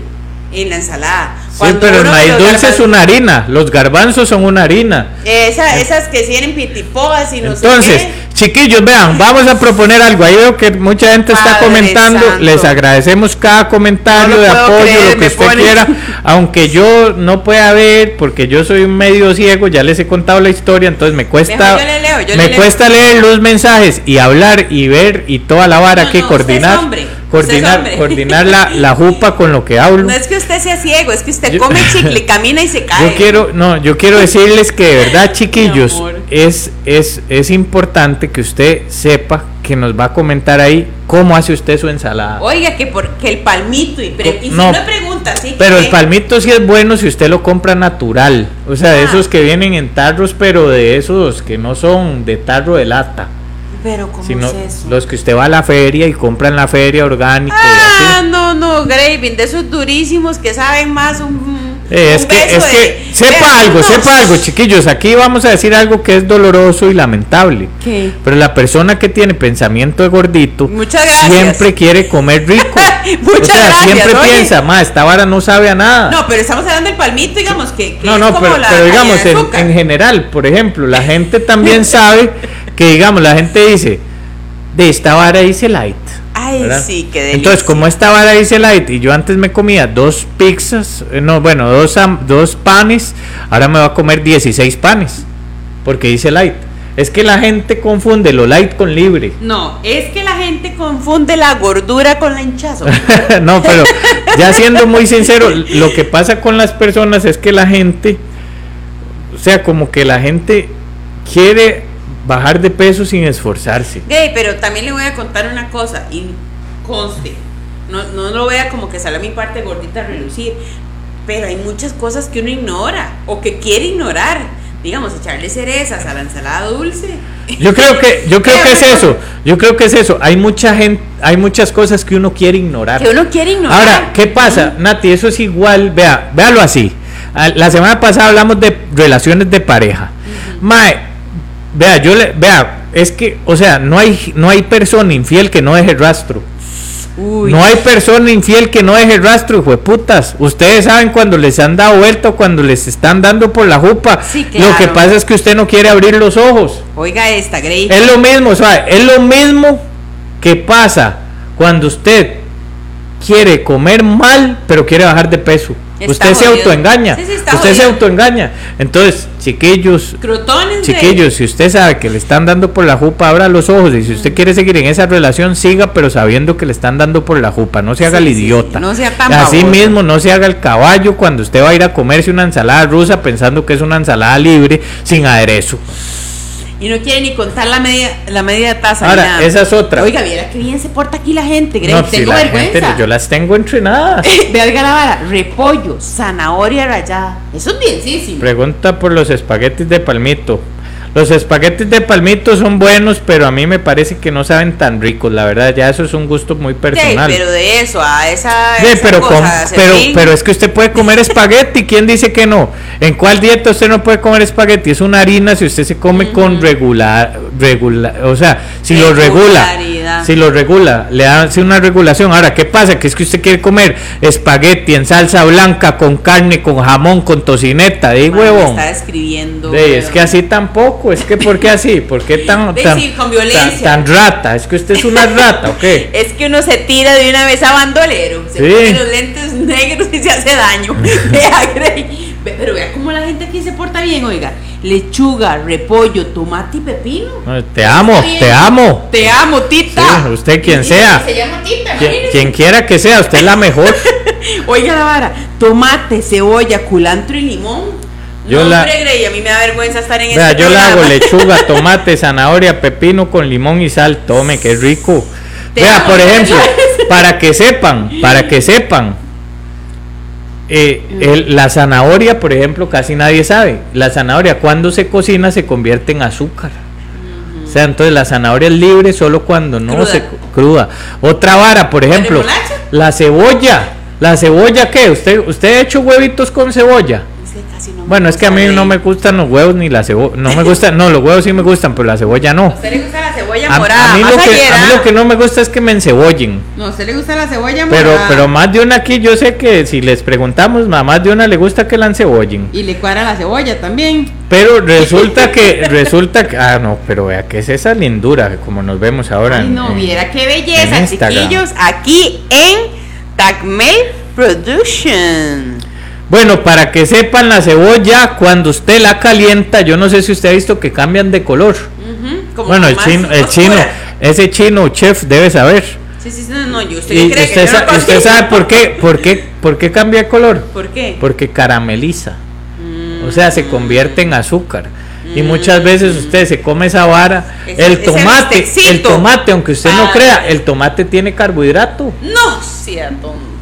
D: en la ensalada.
E: Sí, pero el maíz es una harina, los garbanzos son una harina.
D: Esa- esas que tienen pitipoas y no
E: Entonces,
D: sé
E: chiquillos, vean, vamos a proponer algo. Ahí veo que mucha gente está comentando.
D: santo.
E: Les agradecemos cada comentario
D: No
E: de apoyo,
D: creer,
E: lo que usted
D: pone-
E: quiera. Aunque yo no pueda ver, porque yo soy un medio ciego, ya les he contado la historia, entonces me cuesta,
D: Mejor yo le leo, yo
E: me
D: le leo.
E: cuesta leer los mensajes y hablar y ver y toda la vara
D: No,
E: que
D: no,
E: coordinar, coordinar, coordinar la, la jupa con lo que hablo.
D: No es que usted sea ciego, es que usted
E: Yo-
D: come chicle, camina y se cae.
E: Yo quiero, no, yo quiero decirles que de verdad, chiquillos, es, es, es importante que usted sepa que nos va a comentar ahí cómo hace usted su ensalada.
D: Oiga, que, por, que el palmito, y, pre- y si
E: No,
D: no pregunta, sí.
E: Pero el palmito sí es bueno si usted lo compra natural. O sea, de
D: Ah.
E: esos que vienen en tarros, pero de esos que no son de tarro de lata.
D: Pero, ¿cómo
E: Sino
D: es eso?
E: los que usted va a la feria y compra en la feria orgánico y
D: Ah,
E: así.
D: no, no, Graving, de esos durísimos que saben más un.
E: Eh, es que, es
D: de-
E: que sepa algo, sepa algo, chiquillos. Aquí vamos a decir algo que es doloroso y lamentable.
D: ¿Qué?
E: Pero la persona que tiene pensamiento de gordito siempre quiere comer rico.
D: Muchas
E: o sea,
D: gracias,
E: siempre
D: oye.
E: piensa, ma, esta vara no sabe a nada.
D: No, pero estamos hablando del palmito, digamos, que, que
E: no,
D: es
E: no,
D: como
E: pero,
D: la
E: pero digamos, en, en general, por ejemplo, la gente también sabe que, digamos, la gente dice, de esta vara dice light.
D: Ay,
E: ¿verdad?
D: sí, qué delicia.
E: Entonces, como esta vara dice light y yo antes me comía dos pizzas, eh, no, bueno, dos, dos panes, ahora me voy a comer 16 panes, porque dice light. Es que la gente confunde lo light con libre.
D: No, es que la gente confunde la gordura con la hinchazo.
E: no, pero ya siendo muy sincero, lo que pasa con las personas es que la gente, o sea, como que la gente quiere bajar de peso sin esforzarse.
D: Gay, pero también le voy a contar una cosa y conste, no, no lo vea como que sale mi parte gordita a relucir, pero hay muchas cosas que uno ignora o que quiere ignorar. Digamos, echarle cerezas a la ensalada dulce.
E: Yo creo que, yo creo que es eso, yo creo que es eso. Hay mucha gente, hay muchas cosas que uno quiere ignorar.
D: Que uno quiere ignorar.
E: Ahora, ¿qué pasa, Nati? Eso es igual, vea, véalo así. Ah, La semana pasada hablamos de relaciones de pareja. Mae, vea, yo le, vea, es que, o sea, no hay, no hay persona infiel que no deje rastro.
D: Uy.
E: No hay persona infiel que no deje rastro, hijo de putas. Ustedes saben cuando les han dado vuelta o cuando les están dando por la jupa.
D: Sí,
E: Lo que pasa es que usted no quiere abrir los ojos.
D: Oiga esta, Grey.
E: Es lo mismo, o sea, es lo mismo que pasa cuando usted quiere comer mal, pero quiere bajar de peso.
D: Está
E: usted se autoengaña.
D: Sí, sí, está
E: usted se autoengaña. Entonces, chiquillos,
D: Crutones,
E: chiquillos, si usted sabe que le están dando por la jupa, abra los ojos. Y si usted quiere seguir en esa relación, siga, pero sabiendo que le están dando por la jupa. No se haga
D: Sí,
E: el idiota.
D: no sea tan
E: Así
D: baboso.
E: mismo, no se haga el caballo cuando usted va a ir a comerse una ensalada rusa pensando que es una ensalada libre sin aderezo.
D: Y no quiere ni contar la media, la media taza.
E: Ahora,
D: nada.
E: esa es otra.
D: Oiga, viera qué bien se porta aquí la gente, Grey.
E: No, si
D: Tengo
E: la
D: vergüenza.
E: gente, yo las tengo entrenadas.
D: Vea la vara, repollo, zanahoria rallada. Eso es bienísimo.
E: Pregunta por los espaguetis de palmito. Los espaguetis de palmito son buenos, pero a mí me parece que no saben tan ricos, la verdad, ya eso es un gusto muy
D: Sí,
E: personal.
D: pero de eso a esa.
E: Sí,
D: esa
E: pero,
D: cosa, hacer
E: pero, pero es que usted puede comer espagueti, ¿quién dice que no? ¿En cuál dieta usted no puede comer espagueti? Es una harina si usted se come con regular, regular, o sea, si lo regula. Si lo regula, le hace una regulación. Ahora, ¿qué pasa? Que es que usted quiere comer espagueti en salsa blanca, con carne, con jamón, con tocineta, de
D: Mae, me
E: huevón.
D: está escribiendo.
E: De, es que así tampoco, es que ¿por qué así? ¿Por qué tan, tan,
D: sí, con violencia.
E: tan, tan rata? Es que usted es una rata, ¿o qué?
D: Es que uno se tira de una vez a bandolero, se
E: Sí.
D: pone los lentes negros y se hace daño. Pero vea cómo la gente aquí se porta bien, oiga. Lechuga, repollo, tomate y pepino.
E: No, Te amo, te amo.
D: Te amo, Tita.
E: Sí, usted quien sea.
D: Se llama Tita,
E: Quien, quiera que sea, usted es la mejor.
D: Oiga la vara, tomate, cebolla, culantro y limón.
E: Yo
D: no,
E: la-
D: hombre, Grey, a mí me da vergüenza estar en
E: Vea,
D: este
E: yo hago lechuga, tomate, zanahoria, pepino con limón y sal. Tome, qué rico.
D: Te
E: Vea,
D: amo,
E: por ejemplo, para que sepan, para que sepan, eh, el- la zanahoria, por ejemplo, casi nadie sabe. La zanahoria cuando se cocina se convierte en azúcar. O sea, entonces la zanahoria es libre solo cuando no
D: Cruda.
E: se cruda. Otra vara, por ejemplo, la cebolla. ¿La cebolla qué? ¿Usted, ¿Usted ha hecho huevitos con cebolla?
D: Es que casi no me
E: Bueno, es que a mí no me gustan los huevos ni la cebolla. No me gustan, no, los huevos sí me gustan, pero la cebolla no.
D: ¿A usted le gusta la cebolla
E: A,
D: morada?
E: a mí
D: más
E: lo que, a mí
D: ¿ah?
E: lo que no me gusta es que me encebollen.
D: No, a usted le gusta la cebolla
E: Pero,
D: morada.
E: pero más de una aquí, yo sé que si les preguntamos, a más de una le gusta que la encebollen.
D: Y le cuadra la cebolla también.
E: Pero resulta que, resulta que, ah, no, pero vea, ¿qué es esa lindura? Como nos vemos ahora.
D: Ay, no,
E: en-
D: viera qué belleza, chiquillos. Aquí en Tacmel Production.
E: Bueno, para que sepan, la cebolla, cuando usted la calienta, yo no sé si usted ha visto que cambian de color. Bueno, el chino, el chino, ese chino chef debe saber.
D: Sí, sí, no, no, yo usted
E: Y
D: cree
E: usted,
D: que no
E: sa- usted sabe por qué, por qué, por qué cambia de color.
D: ¿Por qué?
E: Porque carameliza.
D: Mm.
E: O sea, se convierte en azúcar. Y muchas veces usted se come esa vara. El tomate, el tomate, aunque usted no
D: Ah.
E: crea, el tomate tiene carbohidrato.
D: No, sea tonto.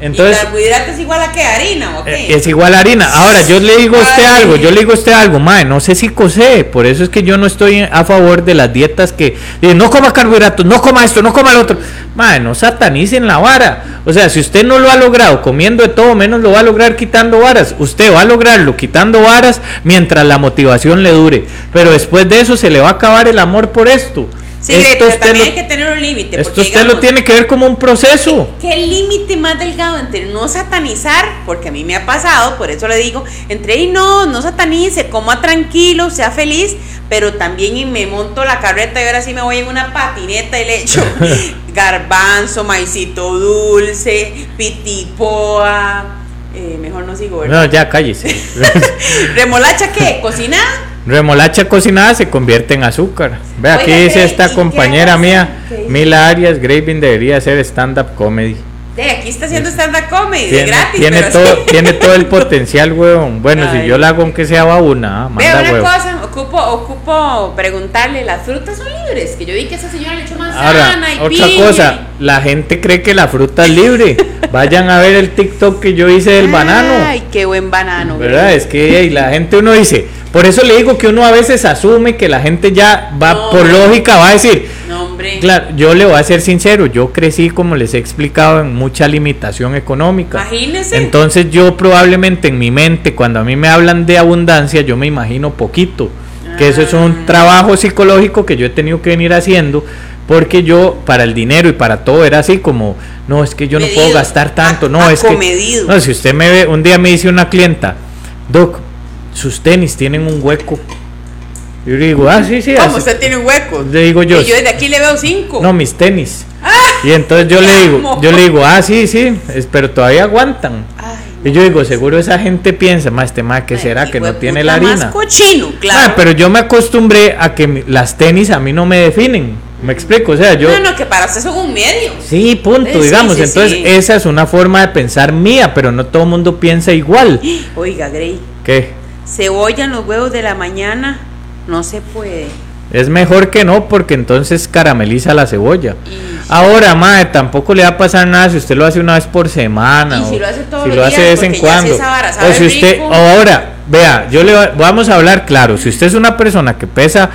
E: Entonces,
D: ¿Y carbohidrato es igual a qué? ¿Harina o
E: eh,
D: qué?
E: es igual a harina. Ahora, yo le digo a usted algo, yo le digo a usted algo, mae, no sé si cose, por eso es que yo no estoy a favor de las dietas que dicen, no coma carbohidratos, no coma esto, no coma lo otro. Mae, no satanicen la vara. O sea, si usted no lo ha logrado comiendo de todo, menos lo va a lograr quitando varas. Usted va a lograrlo quitando varas mientras la motivación le dure. Pero después de eso se le va a acabar el amor por esto.
D: Sí,
E: esto
D: pero
E: usted
D: también
E: lo-
D: hay que tener un límite.
E: esto
D: porque,
E: usted lo
D: digamos,
E: tiene que ver como un proceso.
D: ¿Qué límite más delgado entre no satanizar? Porque a mí me ha pasado, por eso le digo, entre y no, no satanice, coma tranquilo, sea feliz, pero también y me monto la carreta y ahora sí me voy en una patineta y le echo garbanzo, maicito dulce, pitipoa, eh, mejor no sigo, ¿verdad?
E: No, ya cállese.
D: ¿Remolacha qué? ¿Cocinada?
E: Remolacha cocinada se convierte en azúcar. Ve, aquí
D: Oiga,
E: dice
D: ¿qué? ¿Y
E: esta compañera mía. Mila Arias, Graving debería hacer stand-up comedy.
D: De aquí está haciendo stand-up comedy, de
E: Tiene,
D: gratis.
E: tiene
D: pero
E: todo,
D: sí.
E: tiene todo el potencial, huevón. Bueno,
D: Ay.
E: si yo la hago aunque sea ah,
D: Vea
E: manda
D: una
E: huevo.
D: cosa, ocupo, ocupo preguntarle, ¿las frutas son libres? Que yo vi que esa señora le echó manzana
E: Ahora,
D: y
E: otra
D: piña.
E: cosa, la gente cree que la fruta es libre. Vayan a ver el TikTok que yo hice del banano.
D: Ay, qué buen banano.
E: ¿Verdad? Es que ey, la gente uno dice, por eso le digo que uno a veces asume que la gente ya va,
D: No.
E: por lógica, va a decir,
D: hombre.
E: Claro, yo le voy a ser sincero, yo crecí como les he explicado en mucha limitación económica.
D: Imagínese.
E: Entonces yo probablemente en mi mente, cuando a mí me hablan de abundancia, yo me imagino poquito. Que eso es un
D: Ah.
E: trabajo psicológico que yo he tenido que venir haciendo, porque yo para el dinero y para todo era así como, no, es que yo no puedo gastar tanto, no, es que...
D: acomedido.
E: No, si usted me ve, un día me dice una clienta, Doc, sus tenis tienen un hueco. Yo le digo, ah, sí, sí.
D: ¿Cómo
E: así".
D: usted tiene un hueco?
E: Le digo yo,
D: Y yo desde aquí le veo cinco.
E: no, mis tenis.
D: Ah,
E: Y entonces yo le digo,
D: amo.
E: yo le digo, ah, sí, sí, pero todavía aguantan.
D: Ay,
E: Y yo digo, seguro esa gente piensa, más este más, ¿qué
D: ay,
E: será que no tiene la harina?
D: Más cochino, claro.
E: Ah, pero yo me acostumbré a que las tenis a mí no me definen. Me explico, o sea, yo
D: No, no, que para usted son un medio.
E: Sí, punto,
D: Eh, sí,
E: digamos.
D: sí,
E: Entonces,
D: sí.
E: esa es una forma de pensar mía, pero no todo el mundo piensa igual.
D: Oiga, Grey,
E: ¿Qué?
D: cebolla en los huevos de la mañana no se puede.
E: Es mejor que no, porque entonces carameliza la cebolla.
D: Y-
E: Ahora, madre, tampoco le va a pasar nada si usted lo hace una vez por semana.
D: Y si
E: o
D: lo hace todos
E: si
D: los
E: lo hace de vez en cuando.
D: vara
E: o si usted,
D: rico.
E: ahora, vea, yo le va- vamos a hablar claro. Si usted es una persona que pesa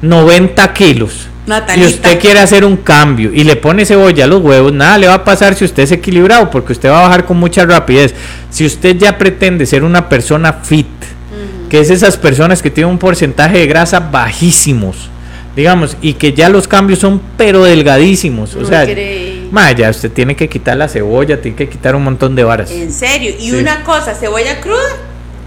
E: 90 kilos
D: Natalita.
E: y usted quiere hacer un cambio y le pone cebolla a los huevos, nada le va a pasar si usted es equilibrado, porque usted va a bajar con mucha rapidez. Si usted ya pretende ser una persona fit, que es esas personas que tienen un porcentaje de grasa bajísimos, digamos, y que ya los cambios son pero delgadísimos. O sea, ma, ya usted tiene que quitar la cebolla, tiene que quitar un montón de varas.
D: En serio. Y
E: Sí.
D: una cosa, cebolla cruda,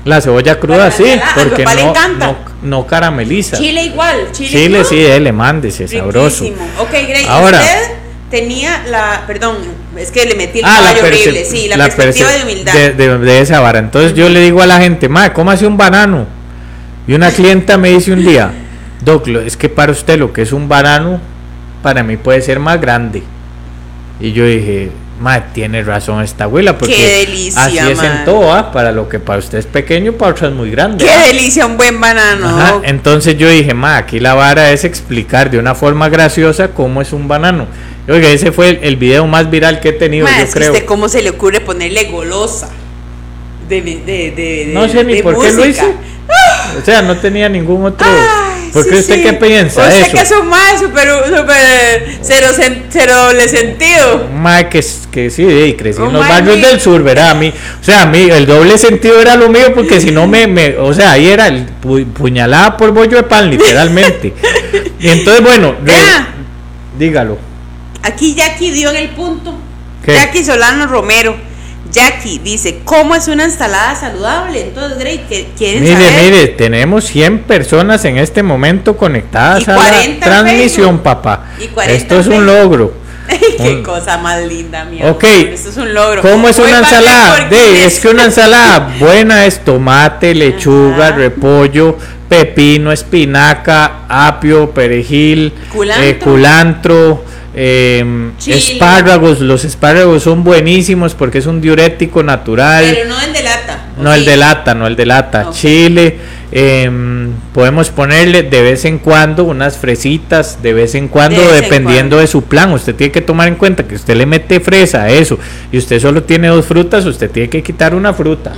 E: La cebolla cruda sí,
D: la
E: porque
D: le
E: no, no, no carameliza.
D: chile igual. Chile,
E: Chile sí, dele, mándese, sabroso.
D: Ok,
E: Ahora-
D: usted tenía la, perdón, es que le metí el
E: Ah,
D: caballo horrible, sí, la,
E: la
D: perspectiva de humildad.
E: de, de- de esa vara. Entonces yo le digo a la gente, ma, cómase un banano. Y una clienta me dice un día, Doc, es que para usted lo que es un banano, para mí puede ser más grande. Y yo dije, ma, tiene razón esta abuela, porque
D: Qué delicia,
E: así es en todo, ¿ah? para lo que para usted es pequeño, para otro es muy grande.
D: Qué
E: ¿ah?
D: delicia un buen banano.
E: Ajá, Entonces yo dije, ma, aquí la vara es explicar de una forma graciosa cómo es un banano. Oiga, ese fue el, el video más viral que he tenido,
D: Ma,
E: yo
D: es que
E: creo.
D: usted cómo se le ocurre ponerle golosa. De, de, de, de-
E: No sé ni por qué lo hice. O sea, no tenía ningún otro.
D: Ay,
E: ¿Por qué
D: sí,
E: usted
D: sí.
E: qué piensa
D: Usted
E: eso?
D: que es un más súper, súper, cero, cero doble sentido.
E: Mae que, que sí, y crecí en los barrios del sur, ¿verdad? A mí, o sea, a mí el doble sentido era lo mío porque si no me, me o sea, ahí era el pu- puñalada por bollo de pan, literalmente. y entonces, bueno, dígalo.
D: Aquí Jackie dio en el punto.
E: ¿Qué?
D: Jackie Solano Romero. Jackie dice, ¿cómo es una ensalada saludable? Entonces, Grey, quieren
E: Mire,
D: saber?
E: mire, tenemos 100 personas en este momento conectadas
D: Y
E: a
D: 40
E: la transmisión, papá.
D: Y 40
E: Esto es un logro.
D: Qué cosa más linda, mi
E: Ok.
D: amor. Esto es un logro.
E: ¿Cómo es
D: Voy
E: una ensalada? De, es que una ensalada buena es tomate, lechuga,
D: Ajá.
E: repollo, pepino, espinaca, apio, perejil,
D: Culantro.
E: eh, culantro,
D: Chile.
E: espárragos. Los espárragos son buenísimos porque es un diurético natural.
D: Pero no el de lata. ¿o
E: No el de lata, no el de lata. Chile. em, podemos ponerle de vez en cuando unas fresitas, de vez en cuando,
D: De vez en
E: dependiendo
D: cuando.
E: de su plan. Usted tiene que tomar en cuenta que usted le mete fresa a eso y usted solo tiene dos frutas, usted tiene que quitar una fruta.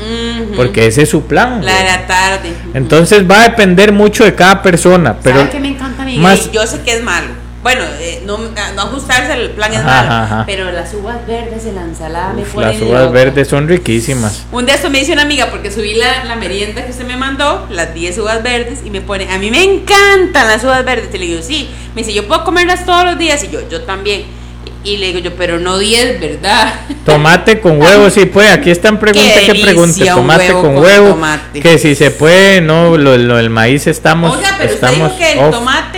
E: Porque ese es su plan.
D: La de la tarde.
E: Entonces va a depender mucho de cada persona. Pero
D: ¿Sabe qué me encanta a mí?
E: más-
D: Yo sé que es malo. Bueno, eh, no, no ajustarse al plan es
E: Ajá,
D: malo.
E: ajá.
D: Pero las uvas verdes en la ensalada me
E: uf,
D: ponen
E: las uvas verdes son riquísimas.
D: Un día esto me dice una amiga porque subí la, la merienda que usted me mandó, las 10 uvas verdes, y me pone, a mí me encantan las uvas verdes. Y le digo, sí. Me dice, yo puedo comerlas todos los días. Y yo, yo también. Y, le digo yo, pero no 10, ¿verdad?
E: Tomate con huevo, sí, pues aquí están preguntas que pregunte. Tomate
D: huevo
E: con
D: con
E: huevo.
D: tomate.
E: Que si se puede, no, lo, lo del maíz estamos.
D: Oiga, pero usted
E: estamos
D: dijo que el
E: off.
D: tomate.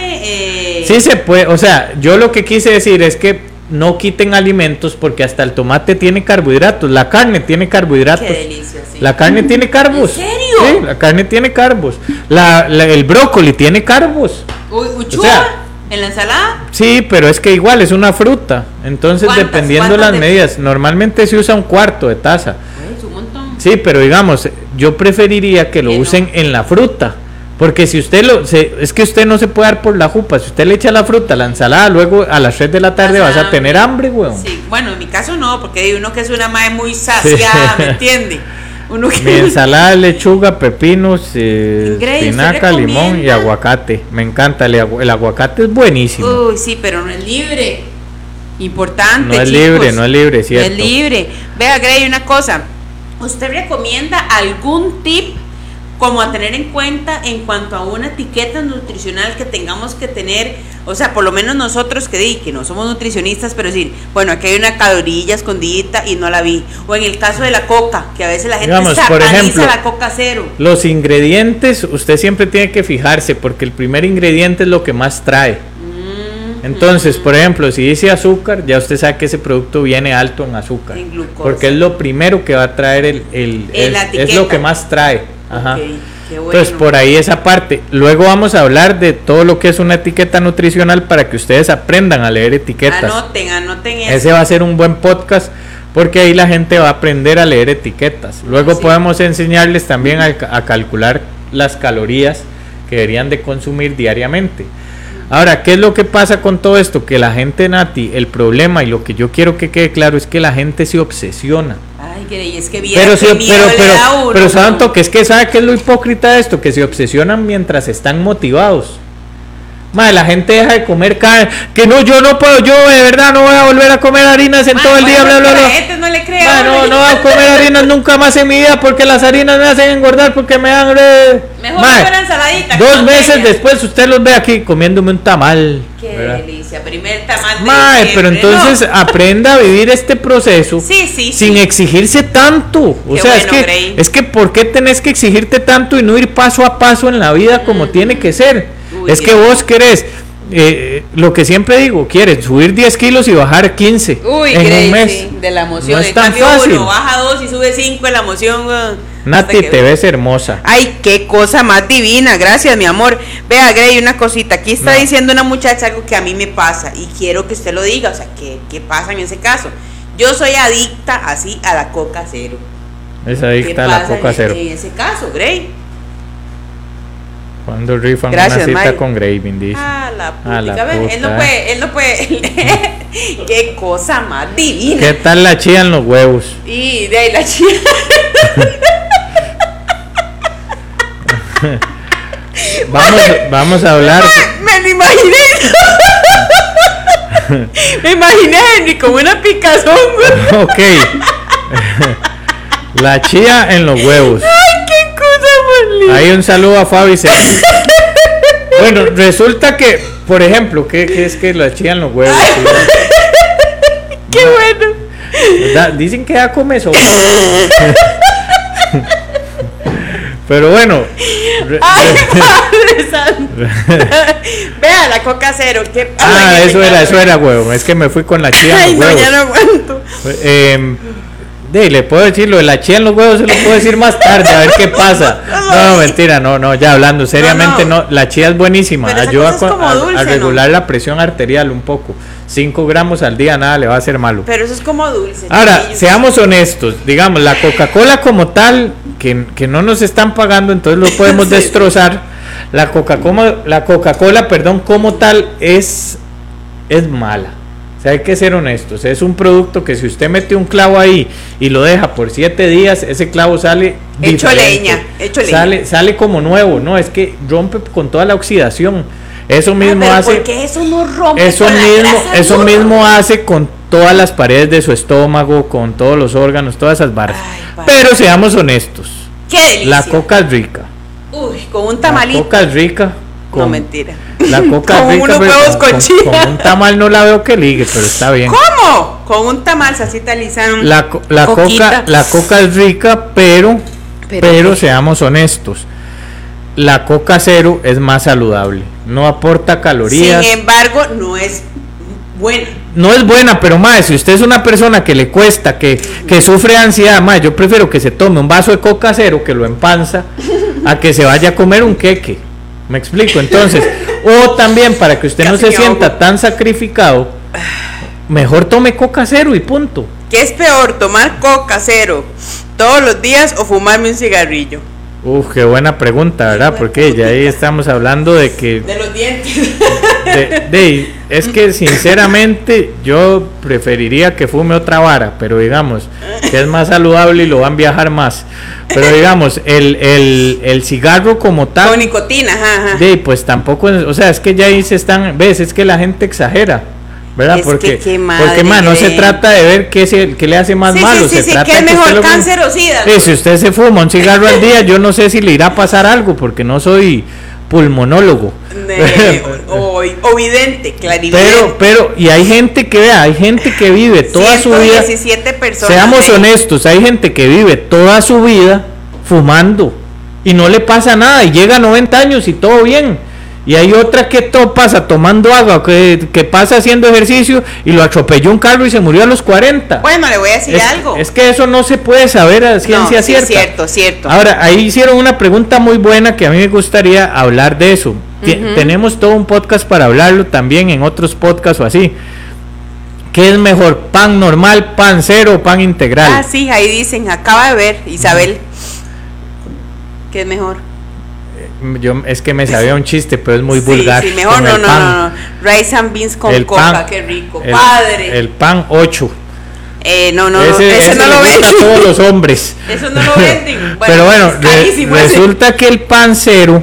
E: Sí se puede, o sea, yo lo que quise decir es que no quiten alimentos porque hasta el tomate tiene carbohidratos, la carne tiene carbohidratos.
D: Qué delicia, sí.
E: La carne tiene carbos.
D: ¿En serio?
E: Sí, la carne tiene carbos. La, la- el brócoli tiene carbos. O sea-
D: ¿En la ensalada?
E: Sí, pero es que igual es una fruta. Entonces, dependiendo
D: ¿Cuántas
E: las
D: de-
E: medidas, normalmente se usa un cuarto de taza.
D: Uy, es un montón.
E: Sí, pero digamos, yo preferiría que lo
D: no.
E: usen en la fruta. Porque si usted lo. se- es que usted no se puede dar por la jupa. Si usted le echa la fruta la ensalada, luego a las 3 de la tarde vas a tener hambre, weón.
D: Sí, bueno, en mi caso no, porque hay uno que es una madre muy saciada, ¿me entiende? Uno que
E: Mi ensalada, lechuga, pepinos, eh,
D: Grey, ¿usted
E: espinaca, limón y aguacate. Me encanta. El, agu- el aguacate es buenísimo.
D: Uy, sí, pero no es libre. Importante.
E: No es
D: chicos.
E: libre, no es libre, cierto.
D: No es libre. Vea, Grey, una cosa. ¿Usted recomienda algún tip como a tener en cuenta en cuanto a una etiqueta nutricional que tengamos que tener? O sea, por lo menos nosotros que di, que no somos nutricionistas, pero decir, bueno, aquí hay una calorilla escondidita y no la vi. O en el caso de la coca, que a veces la gente
E: Digamos, por
D: sataniza
E: ejemplo,
D: la coca cero.
E: Los ingredientes, usted siempre tiene que fijarse porque el primer ingrediente es lo que más trae.
D: Mm,
E: Entonces, por ejemplo, si dice azúcar, ya usted sabe que ese producto viene alto en azúcar.
D: En glucosa.
E: Porque es lo primero que va a traer el... el-
D: En la
E: es, es lo que más trae. Ajá.
D: Ok, qué bueno.
E: Entonces, por ahí esa parte. Luego vamos a hablar de todo lo que es una etiqueta nutricional para que ustedes aprendan a leer etiquetas.
D: Anoten, anoten eso.
E: Ese va a ser un buen podcast porque ahí la gente va a aprender a leer etiquetas. Luego
D: Sí.
E: podemos enseñarles también a, a calcular las calorías que deberían de consumir diariamente. Ahora, ¿qué es lo que pasa con todo esto? Que la gente, Nati, el problema y lo que yo quiero que quede claro es que la gente se obsesiona.
D: Ay, es que viera
E: Pero, sí, pero, pero, pero ¿saben
D: ¿no?
E: toque? Es que ¿sabe qué es lo hipócrita de esto? Que se obsesionan mientras están motivados. Madre, la gente deja de comer carne. Que no, yo no puedo, yo de verdad no voy a volver a comer harinas en todo el día, bla, bla,
D: que
E: bla.
D: La gente no le cree.
E: Ma, no, no voy a comer harinas nunca más en mi vida porque las harinas me hacen engordar porque me dan... re-
D: Mejor una ensaladita.
E: Dos meses después usted los ve aquí comiéndome un tamal.
D: Qué
E: ¿verdad?
D: delicia. Primer tamal de
E: Mae, pero entonces
D: ¿no?
E: aprenda a vivir este proceso
D: Sí, sí,
E: sin
D: sí.
E: exigirse tanto. O
D: Qué
E: sea, es que
D: Grey.
E: es que ¿por qué tenés que exigirte tanto y no ir paso a paso en la vida como tiene que ser?
D: Uy,
E: es que vos querés eh, lo que siempre digo, quieres subir 10 kilos y bajar 15
D: Uy,
E: en un mes.
D: de la emoción.
E: No es tan
D: cambio,
E: fácil.
D: Uno baja dos y sube cinco en la emoción.
E: Nati,
D: que-
E: te ves hermosa.
D: Ay, qué cosa más divina, gracias mi amor. Vea, Grey, una cosita. Aquí está
E: No.
D: diciendo una muchacha algo que a mí me pasa y quiero que usted lo diga. O sea, ¿qué, qué pasa en ese caso? Yo soy adicta así a la coca cero.
E: Es
D: ¿Qué
E: adicta a la coca
D: en,
E: cero.
D: en ese caso, Grey?
E: Cuando rifan
D: Gracias,
E: una cita
D: Mike.
E: con Graving, dice.
D: Ah, la puta.
E: A la
D: ¿ve? Él no
E: puta,
D: puede, él no puede. qué cosa más divina.
E: ¿Qué tal la chía en los huevos?
D: Y de ahí la chica.
E: Vamos, vamos a hablar.
D: Me lo imaginé. me imaginé Henry como una picazón.
E: Ok. La chía en los huevos. Ahí un saludo a Fabi. Bueno, resulta que, por ejemplo, ¿qué, qué es que la chía en los huevos?
D: Qué bueno.
E: Da- dicen que da comezón. Pero bueno, re-
D: Ay. Vea la coca cero. ¿qué
E: ah, eso era, eso era huevo. Es que me fui con la chía
D: Ay, no,
E: huevos.
D: ya no aguanto.
E: Eh, de, le puedo decir lo de la chía en los huevos, se lo puedo decir más tarde, a ver qué pasa. No, mentira, no, no, ya hablando seriamente, no,
D: no.
E: la chía es buenísima,
D: Pero
E: ayuda
D: es
E: a,
D: dulce,
E: a
D: ¿no?
E: regular la presión arterial un poco. 5 gramos al día nada le va a hacer malo.
D: Pero eso es como dulce.
E: Ahora,
D: chiquillos.
E: seamos honestos, digamos, la Coca-Cola como tal, que, que no nos están pagando, entonces lo podemos
D: Sí.
E: destrozar. La Coca-Cola, la Coca-Cola, perdón, como tal es es mala. O sea, hay que ser honestos. Es un producto que si usted mete un clavo ahí y lo deja por siete días, ese clavo sale
D: Hecho leña, hecho leña.
E: Sale, sale como nuevo, no, es que rompe con toda la oxidación. Eso
D: Ah,
E: mismo
D: pero
E: hace.
D: ¿Por qué eso no rompe?
E: Eso
D: con la
E: mismo,
D: grasa
E: eso
D: dura?
E: mismo hace con todas las paredes de su estómago, con todos los órganos, todas esas barras.
D: Ay.
E: Pero seamos honestos,
D: Qué delicia.
E: la coca es rica.
D: Uy, con un
E: La
D: tamalito.
E: coca es rica.
D: No, mentira.
E: La coca
D: Con
E: rica.
D: unos huevos con chía.
E: con un tamal no la veo que ligue, pero está bien.
D: ¿Cómo? Con un tamal salsita lisán.
E: La, la
D: coquita.
E: coca, la coca es rica, pero,
D: Pero
E: seamos honestos. La coca cero es más saludable. No aporta calorías.
D: Sin embargo, no es buena.
E: no es buena, pero más, si usted es una persona que le cuesta, que, que sufre ansiedad, más, yo prefiero que se tome un vaso de coca cero, que lo empanza, a que se vaya a comer un queque. Me explico, entonces, o también para que usted no se sienta
D: ahogo.
E: tan sacrificado, mejor tome coca cero y punto.
D: ¿Qué es peor, tomar coca cero todos los días o fumarme un cigarrillo?
E: Uf, qué buena pregunta, ¿verdad? Porque ya ahí estamos hablando de que
D: De los dientes.
E: de- de- es que sinceramente yo preferiría que fume otra vara, pero digamos que es más saludable y lo van a viajar más. Pero digamos, el, el, el cigarro como
D: Con
E: tal,
D: nicotina, ajá, ajá.
E: de, pues tampoco, o sea, es que ya ahí se están, ves, es que la gente exagera. ¿Verdad?
D: Es que
E: porque,
D: qué madre,
E: porque man, no se trata de ver qué, se, qué le hace más
D: sí,
E: malo.
D: sí,
E: se
D: sí,
E: trata
D: ¿qué es
E: que usted
D: mejor, cáncer o sida?
E: Sí, si usted se fuma un cigarro al día, yo no sé si le irá a pasar algo, porque no soy pulmonólogo.
D: De- o, o vidente, clarividente.
E: Pero, pero, y hay gente que vea, hay gente que vive toda su vida.
D: 117 personas.
E: Seamos
D: de-
E: honestos, hay gente que vive toda su vida fumando y no le pasa nada y llega a 90 años y todo bien. Y hay otra que todo pasa tomando agua, que, que pasa haciendo ejercicio y lo atropelló un carro y se murió a los 40.
D: Bueno, le voy a decir
E: es,
D: algo.
E: es que eso no se puede saber a
D: No,
E: ciencia
D: sí,
E: cierta.
D: cierto, cierto.
E: Ahora, ahí hicieron una pregunta muy buena que a mí me gustaría hablar de eso. Tenemos todo un podcast para hablarlo también en otros podcasts o así. ¿Qué es mejor, pan normal, pan cero o pan integral?
D: Ah, sí, ahí dicen, acaba de ver, Isabel. ¿Qué es mejor?
E: Yo, es que me sabía un chiste, pero es muy
D: Sí,
E: vulgar.
D: Sí, mejor no, no, no, no. Rice and beans con
E: El
D: coca,
E: pan-
D: qué rico.
E: el-
D: Padre.
E: El pan 8.
D: eh, no, no,
E: ese
D: no lo
E: gusta a
D: venden.
E: todos los hombres.
D: Eso no lo venden.
E: pero bueno, re-
D: carísimo ese.
E: resulta que el pan cero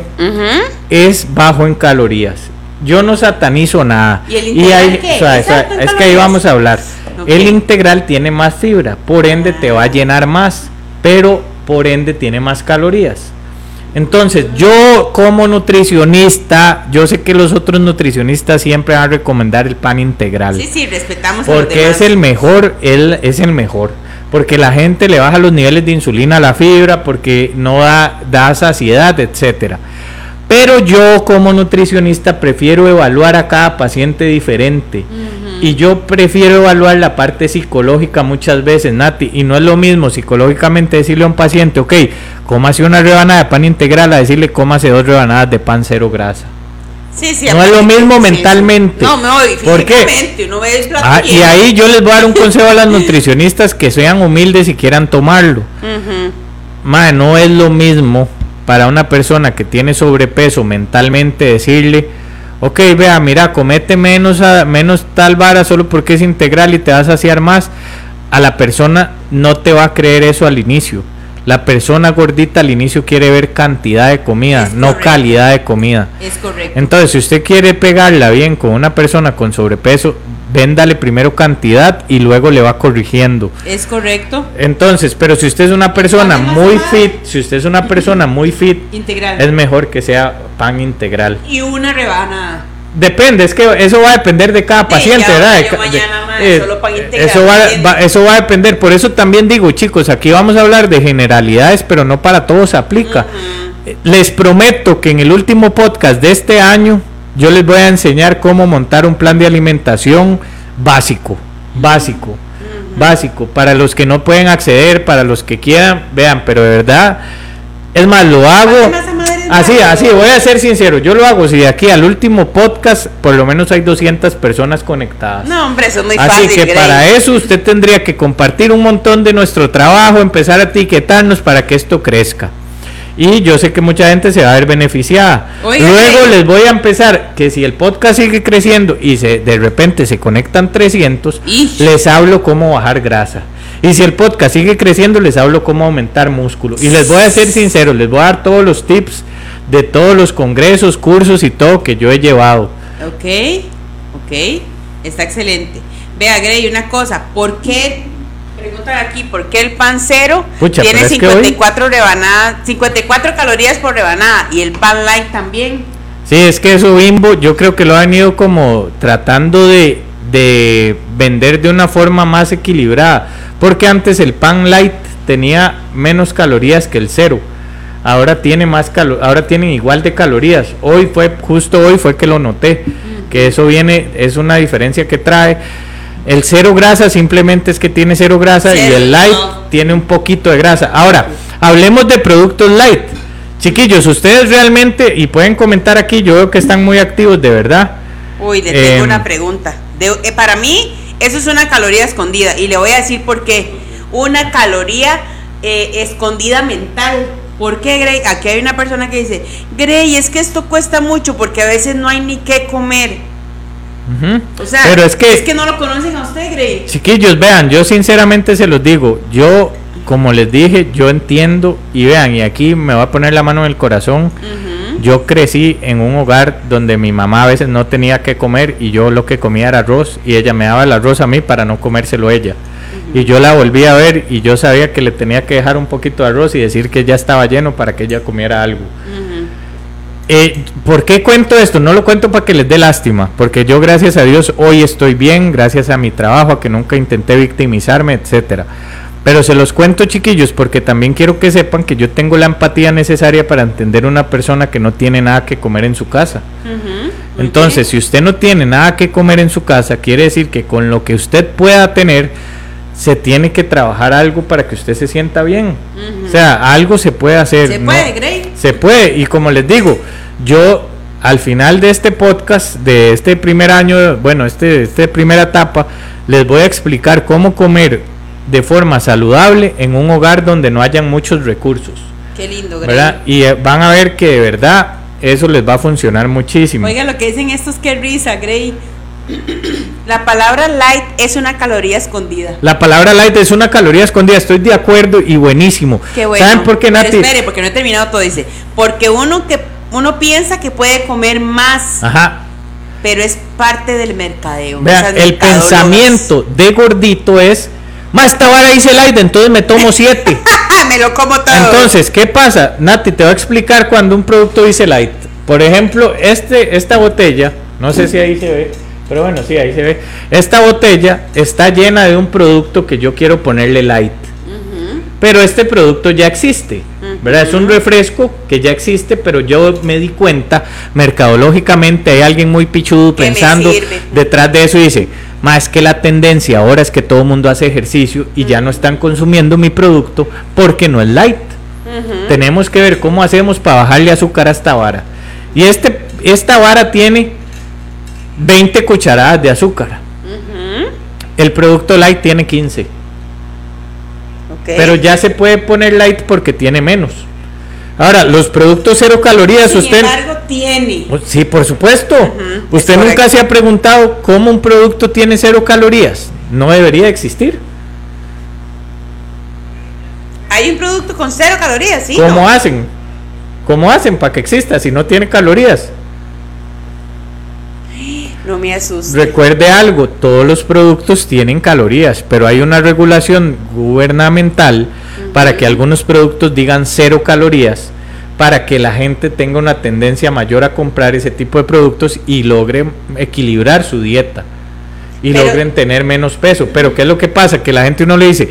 E: es bajo en calorías yo no satanizo nada.
D: ¿Y el integral
E: hay-
D: qué? ¿Es
E: que ahí vamos a hablar. El integral tiene más fibra, por ende te va a llenar más, pero por ende tiene más calorías. Entonces, yo como nutricionista, yo sé que los otros nutricionistas siempre van a recomendar el pan integral.
D: Sí, sí, respetamos
E: Porque es el mejor, él es el mejor. Porque la gente le baja los niveles de insulina a la fibra, porque no da, da saciedad, etcétera. Pero yo como nutricionista prefiero evaluar a cada paciente diferente. Y yo prefiero evaluar la parte psicológica muchas veces, Nati. Y no es lo mismo psicológicamente decirle a un paciente, ok, cómase una rebanada de pan integral, a decirle cómase dos rebanadas de pan cero grasa.
D: Sí, sí,
E: no es lo mismo
D: sí,
E: mentalmente.
D: No, no,
E: ¿Por qué?
D: uno ve el
E: Ah, y ahí yo les voy a dar un consejo a las nutricionistas que sean humildes y quieran tomarlo. Mae, no es lo mismo para una persona que tiene sobrepeso mentalmente decirle, ok, vea, mira, comete menos, a- menos tal vara solo porque es integral y te vas a saciar más. A la persona no te va a creer eso al inicio. La persona gordita al inicio quiere ver cantidad de comida,
D: Es
E: no
D: correcto.
E: calidad de comida.
D: Es correcto.
E: Entonces, si usted quiere pegarla bien con una persona con sobrepeso, véndale primero cantidad y luego le va corrigiendo.
D: Es correcto.
E: Entonces, pero si usted es una persona muy fit, si usted es una persona muy fit,
D: Integral.
E: es mejor que sea pan integral.
D: Y una rebanada.
E: Depende, es que eso va a depender de cada
D: Sí,
E: paciente, ¿verdad? eh, eso, va, va- eso va a depender. Por eso también digo, chicos, aquí vamos a hablar de generalidades, pero no para todos se aplica. Eh, Les prometo que en el último podcast de este año yo les voy a enseñar cómo montar un plan de alimentación básico, básico, básico, para los que no pueden acceder, para los que quieran, vean, pero de verdad, es más, lo hago así, así, voy a ser sincero, yo lo hago, si de aquí al último podcast por lo menos hay 200 personas conectadas.
D: No, hombre, eso es muy
E: Así
D: fácil.
E: que
D: Grey.
E: para eso usted tendría que compartir un montón de nuestro trabajo, empezar a etiquetarnos para que esto crezca. Y yo sé que mucha gente se va a ver beneficiada. Luego les voy a empezar que si el podcast sigue creciendo y se, de repente se conectan 300,
D: Ish.
E: les hablo cómo bajar grasa. Y si el podcast sigue creciendo, les hablo cómo aumentar músculo. Y les voy a ser sincero, les voy a dar todos los tips de todos los congresos, cursos y todo que yo he llevado.
D: Ok, ok, está excelente. Vea, Grey, una cosa, ¿por qué? Preguntan aquí, ¿por qué el pan cero
E: Pucha,
D: tiene
E: pero es que hoy-
D: 54 rebanadas, 54 calorías por rebanada y el pan light también?
E: Sí, es que eso Bimbo yo creo que lo han ido como tratando de, de vender de una forma más equilibrada. Porque antes el pan light tenía menos calorías que el cero. Ahora tiene más calo ahora tienen igual de calorías. Hoy fue, justo hoy fue que lo noté. Que eso viene, es una diferencia que trae. El cero grasa simplemente es que tiene cero grasa y el light
D: no.
E: tiene un poquito de grasa. Ahora, hablemos de productos light. Chiquillos, ustedes realmente, y pueden comentar aquí, yo veo que están muy activos, de verdad.
D: Uy, le tengo
E: Em.
D: una pregunta. De- eh, para mí, eso es una caloría escondida y le voy a decir por qué. Una caloría eh, escondida mental. ¿Por qué, Grey? Aquí hay una persona que dice, Grey, es que esto cuesta mucho porque a veces no hay ni qué comer. O sea,
E: Pero es que,
D: es que no lo conocen a usted, Grey.
E: chiquillos, vean, yo sinceramente se los digo, yo, como les dije, yo entiendo, y vean, y aquí me va a poner la mano en el corazón, yo crecí en un hogar donde mi mamá a veces no tenía que comer y yo lo que comía era arroz y ella me daba el arroz a mí para no comérselo ella. Y yo la volví a ver y yo sabía que le tenía que dejar un poquito de arroz y decir que ya estaba lleno para que ella comiera algo. Eh, ¿Por qué cuento esto? No lo cuento para que les dé lástima, porque yo gracias a Dios hoy estoy bien, gracias a mi trabajo, a que nunca intenté victimizarme, etcétera. Pero se los cuento chiquillos porque también quiero que sepan que yo tengo la empatía necesaria para entender una persona que no tiene nada que comer en su casa. Entonces, si usted no tiene nada que comer en su casa, quiere decir que con lo que usted pueda tener, se tiene que trabajar algo para que usted se sienta bien. O sea, algo se puede hacer.
D: Se
E: ¿no?
D: puede, Grey.
E: Se puede, y como les digo, yo al final de este podcast, de este primer año, bueno, este, este primera etapa, les voy a explicar cómo comer de forma saludable en un hogar donde no hayan muchos recursos,
D: Qué lindo, Grey.
E: ¿verdad? Y eh, van a ver que de verdad eso les va a funcionar muchísimo.
D: Oiga, lo que dicen estos, qué risa, Grey. La palabra light es una caloría escondida.
E: La palabra light es una caloría escondida, estoy de acuerdo y buenísimo.
D: Qué bueno.
E: ¿Saben por qué,
D: Pero
E: Nati?
D: espere, porque no he terminado todo. Dice, porque uno que uno piensa que puede comer más.
E: Ajá.
D: pero es parte del mercadeo.
E: el pensamiento de gordito es, más esta vara dice light, entonces me tomo siete.
D: me lo como todo.
E: Entonces, ¿qué pasa? Nati, te voy a explicar cuando un producto dice light. Por ejemplo, este, esta botella, no sé si ahí se ve, pero bueno, sí, ahí se ve. Esta botella está llena de un producto que yo quiero ponerle light. Pero este producto ya existe, ¿verdad? Es un refresco que ya existe, pero yo me di cuenta, mercadológicamente hay alguien muy pichudo pensando detrás de eso y dice, más que la tendencia ahora es que todo el mundo hace ejercicio y ya no están consumiendo mi producto porque no es light. Tenemos que ver cómo hacemos para bajarle azúcar a esta vara. Y este, esta vara tiene 20 cucharadas de azúcar. El producto light tiene 15.
D: Ok.
E: Pero ya se puede poner light porque tiene menos. Ahora, los productos cero calorías,
D: Sin
E: usted...
D: embargo, tiene.
E: Oh, Sí, por supuesto. Usted nunca
D: correcto.
E: se ha preguntado cómo un producto tiene cero calorías. No debería existir.
D: Hay un producto con cero calorías, ¿sí?
E: ¿Cómo
D: ¿no?
E: hacen? ¿Cómo hacen para que exista si no tiene calorías?
D: No me asusta.
E: Recuerde algo, todos los productos tienen calorías, pero hay una regulación gubernamental para que algunos productos digan cero calorías, para que la gente tenga una tendencia mayor a comprar ese tipo de productos y logren equilibrar su dieta y
D: Pero-
E: logren tener menos peso. Pero ¿qué es lo que pasa? Que la gente uno le dice,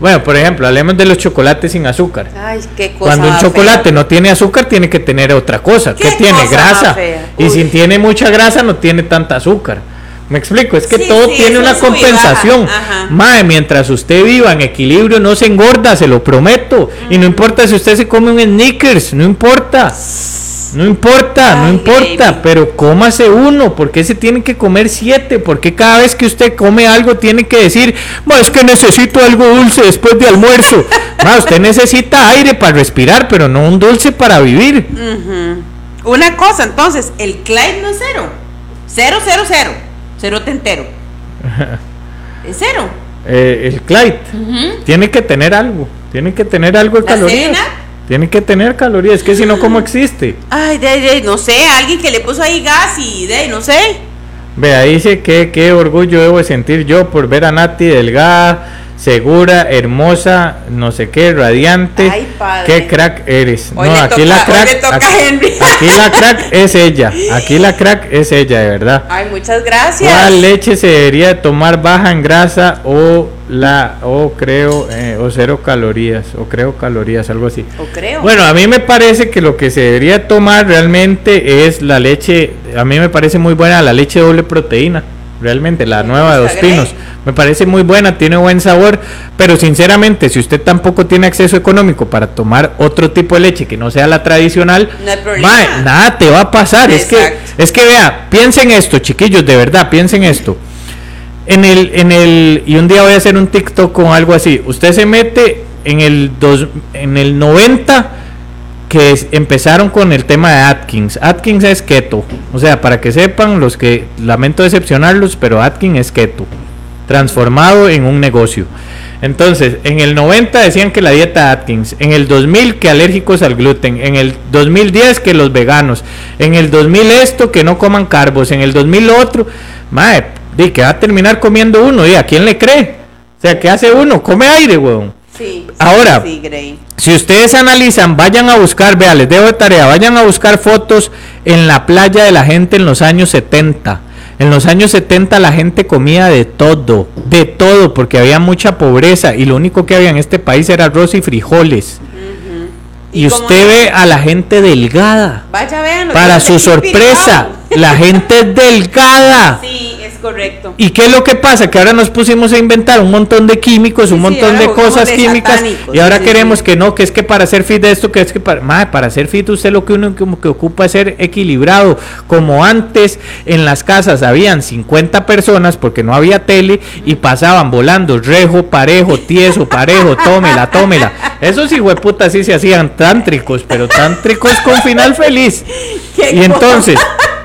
E: bueno, por ejemplo, hablemos de los chocolates sin azúcar.
D: Ay, qué cosa.
E: Cuando un chocolate
D: fea.
E: no tiene azúcar, tiene que tener otra cosa.
D: ¿Qué
E: ¿Qué, tiene?
D: cosa
E: Grasa. Y si tiene mucha grasa, no tiene tanta azúcar. Me explico, es que
D: Sí,
E: todo
D: sí,
E: tiene una compensación. Mae, mientras usted viva en equilibrio, no se engorda, se lo prometo. Y no importa si usted se come un sneakers, no importa. No importa, no importa,
D: baby.
E: pero cómase uno, porque se tiene que comer siete, porque cada vez que usted come algo tiene que decir, "Ma, es que necesito algo dulce después de almuerzo. Ma, usted necesita aire para respirar, pero no un dulce para vivir.
D: Una cosa, entonces, el Clyde no es cero. Cero, cero, cero. Cero tentero. es cero.
E: Eh, el Clyde tiene que tener algo, tiene que tener algo de
D: ¿La
E: calorías.
D: cena?
E: Tiene que tener calorías, es que si no, ¿cómo existe?
D: Ay, de, de, no sé, alguien que le puso ahí gas y de, no sé.
E: Vea, dice que qué orgullo debo de sentir yo por ver a Nati delgada, segura, hermosa, no sé qué, radiante.
D: Ay, padre.
E: Qué crack eres.
D: Hoy
E: no,
D: le
E: aquí
D: toca-
E: la
D: hoy
E: crack.
D: le toca
E: aquí,
D: a Henry.
E: aquí la crack es ella. Aquí la crack es ella, de verdad.
D: Ay, muchas gracias.
E: ¿Cuál leche se debería de tomar baja en grasa o la o creo eh, o cero calorías o creo calorías algo así?
D: O creo.
E: Bueno, a mí me parece que lo que se debería tomar realmente es la leche, a mí me parece muy buena la leche doble proteína, realmente, la nueva de Dos Pinos.
D: Grey?
E: Me parece muy buena, tiene buen sabor, pero sinceramente, si usted tampoco tiene acceso económico para tomar otro tipo de leche que no sea la tradicional,
D: No hay problema.
E: mae, nada te va a pasar. Es que, es que vea, piensen esto, chiquillos, de verdad, piensen esto. En el, en el, y un día voy a hacer un TikTok con algo así. Usted se mete en el dos, en el 90 que es- empezaron con el tema de Atkins. Atkins es keto. O sea, para que sepan los que lamento decepcionarlos, pero Atkins es keto, transformado en un negocio. Entonces, en el 90 decían que la dieta Atkins, en el 2000 que alérgicos al gluten, en el 2010 que los veganos, en el 2000 esto que no coman carbos, en el 2000 lo otro. Mae, di que va a terminar comiendo uno, ¿y a quién le cree? O sea, ¿qué hace uno? Come aire, weón.
D: Sí, sí,
E: Ahora,
D: sí.
E: Si ustedes analizan, vayan a buscar, vea, les debo de tarea, vayan a buscar fotos en la playa de la gente en los años 70. En los años 70 la gente comía de todo, de todo, porque había mucha pobreza y lo único que había en este país era arroz y frijoles.
D: ¿Y
E: usted ve a la gente delgada.
D: Vaya, vean.
E: Para su sorpresa, la gente es delgada.
D: Sí, correcto.
E: ¿Y qué es lo que pasa? Que ahora nos pusimos a inventar un montón de químicos, un
D: sí,
E: montón de cosas
D: de
E: químicas y ahora
D: sí,
E: queremos
D: sí.
E: que no, que es que para hacer fit de esto, que es que para, Mae, para hacer fit usted lo que uno como que ocupa es ser equilibrado, como antes en las casas habían 50 personas porque no había tele y pasaban volando rejo, parejo, tieso, parejo, tómela, tómela. Esos hijueputas sí se hacían tántricos, pero tántricos con final feliz. Y entonces,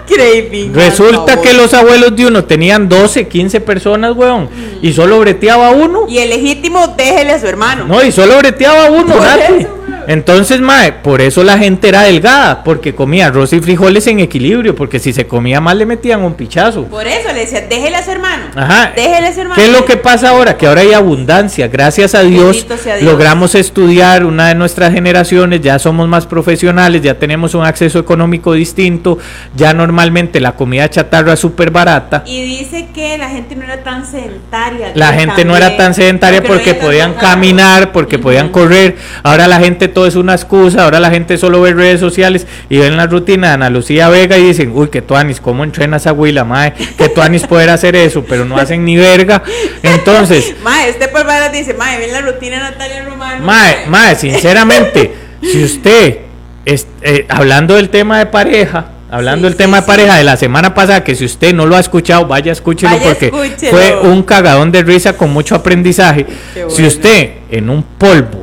D: Craving,
E: Resulta que los abuelos de uno tenían 12, 15 personas, weón. Y solo breteaba uno.
D: Y el legítimo, déjele a su hermano.
E: No, y solo breteaba uno, Nati.
D: eso.
E: Entonces, mae, por eso la gente era delgada, porque comía arroz y frijoles en equilibrio, porque si se comía mal le metían un pichazo.
D: Por eso le decía, déjele a su hermano.
E: Ajá.
D: Su hermano.
E: ¿Qué es lo que pasa ahora? Que ahora hay abundancia. Gracias a Dios, logramos estudiar una de nuestras generaciones, ya somos más profesionales, ya tenemos un acceso económico distinto, ya normalmente la comida chatarra es súper barata.
D: Y dice que la gente no era tan sedentaria.
E: La gente no era tan sedentaria porque podían caminar, porque podían correr. Ahora la gente todo es una excusa, ahora la gente solo ve redes sociales y ven la rutina de Ana Lucía Vega y dicen, uy, que tuanis, ¿cómo entrena esa huila, mae? Que tuanis poder hacer eso, pero no hacen ni verga. Entonces,
D: Mae, este por dice, mae, ven la rutina de Natalia Romano.
E: Mae, mae, sinceramente, si usted, es- eh, hablando del tema de pareja, hablando
D: Sí,
E: del tema
D: sí,
E: de pareja de la semana pasada, que si usted no lo ha escuchado, vaya, escúchelo
D: Vaya,
E: porque
D: escúchelo.
E: fue un cagadón de risa con mucho aprendizaje. Si usted en un polvo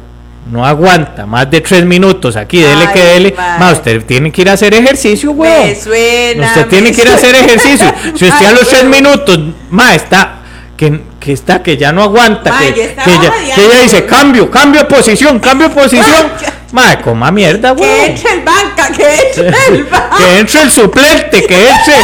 E: no aguanta más de tres minutos aquí, dele
D: Ay,
E: que dele,
D: mae,
E: usted tiene que ir a hacer ejercicio.
D: Me suena.
E: Usted tiene que ir a hacer ejercicio. Si usted a los tres minutos, ma, está que, que está que ya no aguanta,
D: Ma,
E: que, que, ya, que ella dice cambio, cambio de posición, cambio de posición. Ma, coma mierda,
D: Que
E: weón.
D: entre el banca, que entre el banca.
E: Que entre el suplente, que entre,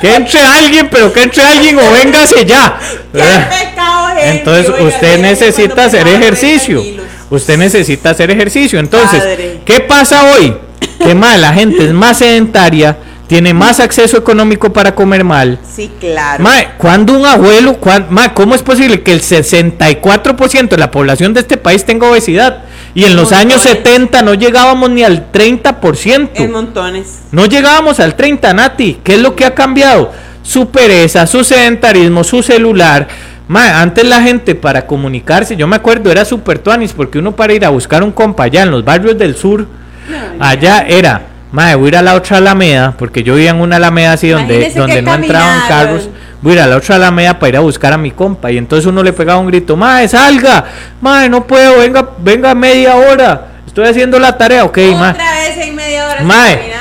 E: que entre alguien, pero que entre alguien o véngase ya.
D: Qué pecado,
E: Entonces usted necesita hacer
D: pesaba 30
E: ejercicio. Usted necesita hacer ejercicio. Entonces,
D: Padre.
E: ¿qué pasa hoy? Que más la gente es más sedentaria, tiene más acceso económico para comer mal.
D: Sí, claro.
E: Mae, cuando un abuelo, cuan- mae, ¿cómo es posible que el 64% de la población de este país tenga obesidad? Y en los años
D: Montones.
E: 70 no llegábamos ni al 30%.
D: En montones.
E: No llegábamos al 30, Nati. ¿Qué es lo que ha cambiado? Su pereza, su sedentarismo, su celular. Ma, antes la gente para comunicarse, yo me acuerdo, era super tuanis, porque uno para ir a buscar un compa allá en los barrios del sur, allá era, ma, voy a ir a la otra alameda, porque yo vivía en una alameda así donde,
D: Imagínese
E: donde no entraban carros. Voy a ir a la otra alameda para ir a buscar a mi compa. Y entonces uno le pegaba un grito, ma, salga, ma, no puedo, venga, venga media hora. Estoy haciendo la tarea, ok, ma.
D: Otra vez en media hora.
E: Mae,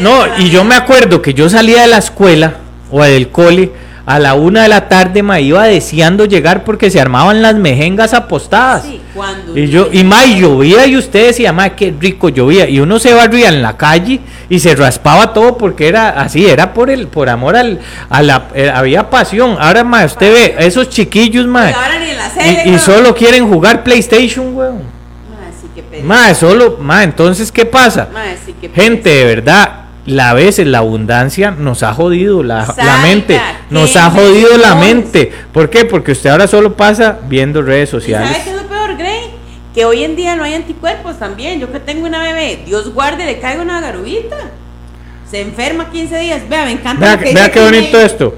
E: no, y yo me acuerdo que yo salía de la escuela o del cole a la una de la tarde, me iba deseando llegar porque se armaban las mejengas apostadas.
D: Sí, cuando.
E: Y yo, y ma, y llovía y usted decía, ma, qué rico llovía. Y uno se barría en la calle y se raspaba todo porque era así, era por el, por amor al, a la, eh, había pasión. Ahora, ma, usted ve esos chiquillos,
D: serie,
E: y, y solo quieren jugar PlayStation, weón. Ma, solo, ma, entonces, ¿qué pasa?
D: Mae, sí.
E: Gente, de verdad, la veces la abundancia nos ha jodido la, la mente. Nos ha jodido la mente. ¿Por qué? Porque usted ahora solo pasa viendo redes
D: ¿Y ¿Sabe
E: sociales.
D: qué es lo peor, Grey? Que hoy en día no hay anticuerpos también. Yo que tengo una bebé, Dios guarde, le caiga una garubita. Se enferma 15 días. Vea, me encanta.
E: Vea,
D: lo que
E: vea qué bonito esto.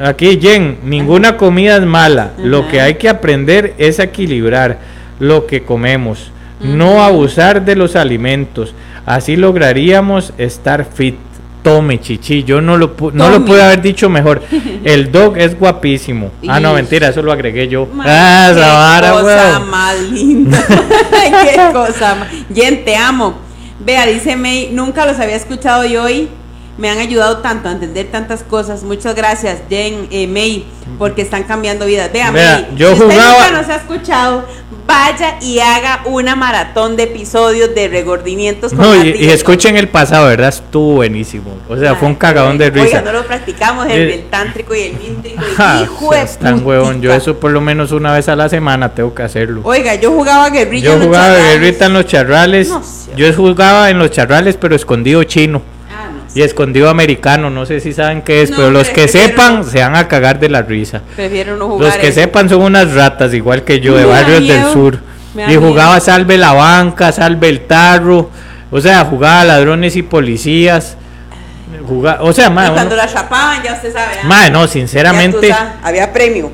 E: Aquí, Jen, ninguna comida es mala. Lo que hay que aprender es equilibrar lo que comemos. No abusar de los alimentos. Así lograríamos estar fit. Tome, chichi. Yo no lo, pu- no lo pude haber dicho mejor. El dog es guapísimo. Ah, no, mentira, eso lo agregué yo. Ah,
D: qué cosa más linda. qué cosa más. Jen, te amo. Vea, dice May, nunca los había escuchado y hoy me han ayudado tanto a entender tantas cosas. Muchas gracias, Jen, eh, May, porque están cambiando vidas. Vea, May,
E: yo
D: si usted
E: jugaba-
D: nunca nos ha escuchado, vaya y haga una maratón de episodios de regordimientos con
E: No, y, y
D: el
E: escuchen el pasado, ¿verdad? Estuvo buenísimo. O sea, fue un
D: Ay,
E: cagadón de
D: Oiga,
E: risa.
D: no lo practicamos, el
E: Eh,
D: del tántrico y el míntrico.
E: Ja,
D: hijo
E: seas tan huevón. Yo eso por lo menos una vez a la semana tengo que hacerlo.
D: Oiga, yo jugaba guerrilla.
E: Yo
D: en los
E: jugaba
D: charrales.
E: guerrita en los charrales.
D: No.
E: Yo jugaba en los charrales, pero escondido chino. Y escondido americano. No sé si saben qué es,
D: No,
E: pero los que sepan
D: no.
E: se van a cagar de la risa.
D: Prefiero no jugar.
E: Los que
D: eso.
E: sepan son unas ratas, igual que yo, de
D: Me
E: barrios del sur. Y jugaba
D: miedo.
E: salve la banca, salve el tarro. O sea, jugaba ladrones y policías. Jugaba, o sea, ma,
D: cuando
E: uno-
D: la chapaban, ya usted sabe. ¿ah?
E: ma, no, sinceramente,
D: había premio.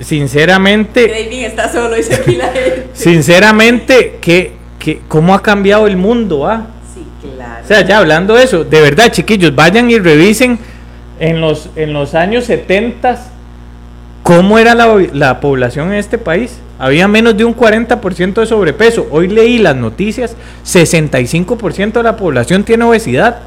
E: sinceramente,
D: Graving está solo y se pila él.
E: sinceramente, que, que, ¿cómo ha cambiado el mundo, ah? Sea, ya hablando de eso, de verdad, chiquillos, vayan y revisen en los, en los años 70 cómo era la, la población en este país. Había menos de un 40% de sobrepeso. Hoy leí las noticias, 65% de la población tiene obesidad.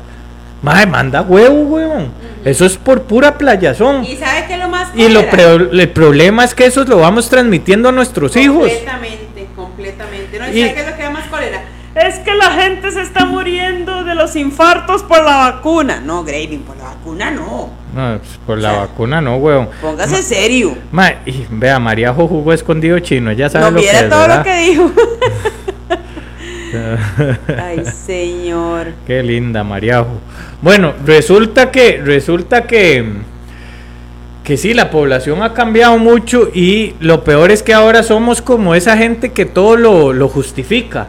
E: Madre, manda huevo, huevón. Eso es por pura playazón.
D: ¿Y sabe qué lo más
E: Y lo el problema es que eso lo vamos transmitiendo a nuestros hijos.
D: Completamente, completamente. No, ¿y
E: Y-
D: sabe qué es lo que? Es que la gente se está muriendo de los infartos por la vacuna. No, Graving, por la vacuna no.
E: No, pues, por la vacuna no, weón.
D: Póngase serio.
E: Ma, y vea, Mariajo jugó escondido chino, ya sabe
D: No
E: lo que
D: viera
E: es,
D: todo
E: ¿verdad?
D: lo que dijo. Ay, señor.
E: Qué linda, Mariajo. Bueno, resulta que, resulta que, que sí, la población ha cambiado mucho y lo peor es que ahora somos como esa gente que todo lo, lo justifica.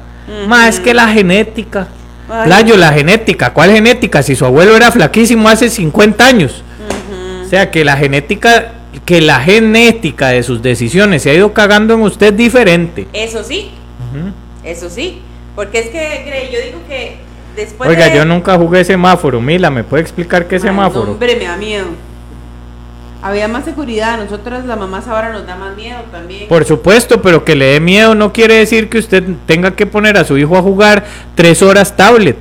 E: Más es que la genética.
D: Ay.
E: Playo, la genética. ¿Cuál genética? Si su abuelo era flaquísimo hace 50 años. O sea, que la genética, que la genética de sus decisiones se ha ido cagando en usted diferente.
D: Eso sí, eso sí. Porque es que, yo digo que después
E: Oiga,
D: de...
E: yo nunca jugué semáforo. Mila, ¿me puede explicar qué
D: Ay,
E: semáforo?
D: hombre, me da miedo. Había más seguridad. Nosotras, las mamás, ahora nos da más miedo también.
E: Por supuesto, pero que le dé miedo no quiere decir que usted tenga que poner a su hijo a jugar tres horas tablet.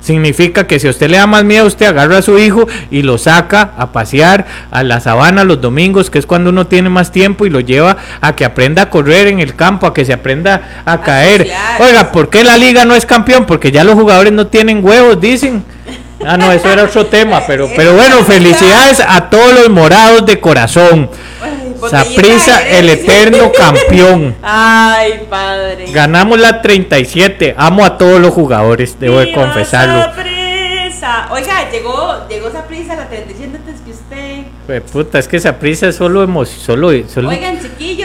E: Significa que si a usted le da más miedo, usted agarra a su hijo y lo saca a pasear a la sabana los domingos, que es cuando uno tiene más tiempo, y lo lleva a que aprenda a correr en el campo, a que se aprenda a, caer. Oiga, ¿por qué la liga no es campeón? Porque ya los jugadores no tienen huevos, dicen. Ah, no, eso era otro tema, pero, pero bueno, felicidades a todos los morados de corazón. Saprisa, el eterno campeón.
D: Ay, padre.
E: Ganamos la 37. Amo a todos los jugadores, debo de confesarlo.
D: Saprissa. Oiga, llegó, llegó Saprissa a la 37 antes que usted.
E: Pues, puta, es que esa prisa es solo emoción. Solo, solo
D: Oigan, chiquillos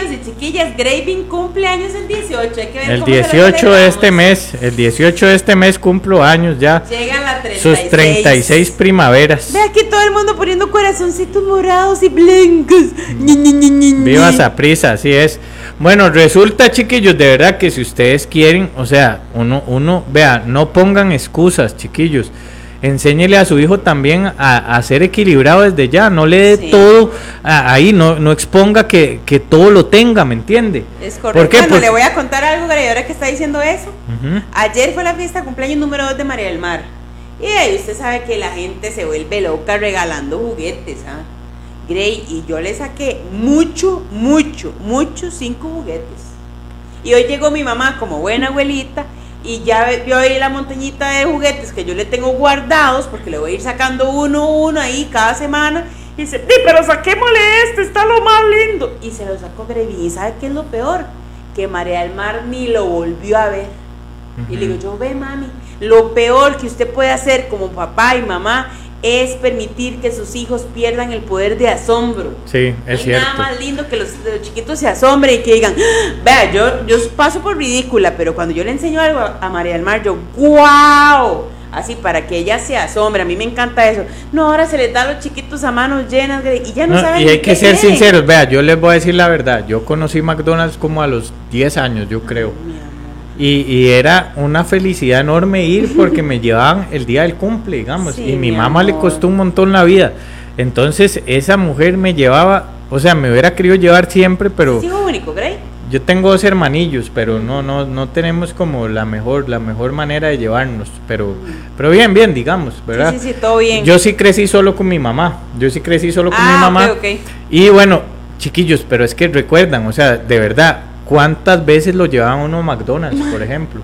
D: chiquillas, Graving cumple años el 18. Hay que ver
E: el
D: cómo se lo
E: 18 de este mes. El 18 de este mes cumplo años ya.
D: Llega la 36.
E: Sus 36 primaveras.
D: Ve aquí todo el mundo poniendo corazoncitos morados y blancos. Ñi, ñi, ñi, ñi, ñi.
E: Viva esa prisa, así es. Bueno, resulta, chiquillos, de verdad que si ustedes quieren, o sea, uno, uno, vea, no pongan excusas, chiquillos. Enséñele a su hijo también a, a ser equilibrado desde ya, no le dé
D: Sí.
E: todo a- ahí, no, no exponga que, que todo lo tenga, ¿me entiende?
D: Es correcto.
E: ¿Por qué?
D: Bueno,
E: Porque-
D: le voy a contar algo, Gray, ahora que está diciendo eso. Ayer fue la fiesta cumpleaños número 2 de María del Mar. Y ahí usted sabe que la gente se vuelve loca regalando juguetes, ¿ah? Gray, y yo le saqué mucho, mucho, mucho, cinco juguetes. Y hoy llegó mi mamá como buena abuelita y ya vio ahí la montañita de juguetes que yo le tengo guardados porque le voy a ir sacando uno a uno ahí cada semana. Y dice, "Di, pero saquémosle este, está lo más lindo. Y se lo sacó Gray. ¿Y sabe qué es lo peor? Que María del Mar ni lo volvió a ver. Y le digo, yo ve mami, lo peor que usted puede hacer como papá y mamá es permitir que sus hijos pierdan el poder de asombro.
E: Sí, es
D: hay
E: cierto.
D: nada más lindo que los, los chiquitos se asombren y que digan, "Ah, vea, yo, yo paso por ridícula, pero cuando yo le enseño algo a, a María del Mar, yo, wow, así para que ella se asombre, a mí me encanta eso. No, ahora se les da a los chiquitos a manos llenas y ya no,
E: No,
D: saben
E: y hay que ser sinceros, vea, yo les voy a decir la verdad, yo conocí McDonald's como a los 10 años, yo creo. Y, y era una felicidad enorme ir porque me llevaban el día del cumple, digamos.
D: Sí,
E: y mi
D: mi
E: mamá le costó un montón la vida. Entonces esa mujer me llevaba, o sea, me hubiera querido llevar siempre, pero
D: hijo único,
E: yo tengo dos hermanillos, pero no, no, no tenemos como la mejor, la mejor manera de llevarnos. Pero, pero bien, bien, digamos, ¿verdad?
D: Sí, sí, sí, todo bien.
E: Yo sí crecí solo con mi mamá. Yo sí crecí solo con
D: Ah,
E: mi mamá.
D: ok, ok.
E: Y bueno, chiquillos, pero es que recuerdan, o sea, de verdad, ¿cuántas veces lo llevaban uno a McDonald's, por ejemplo?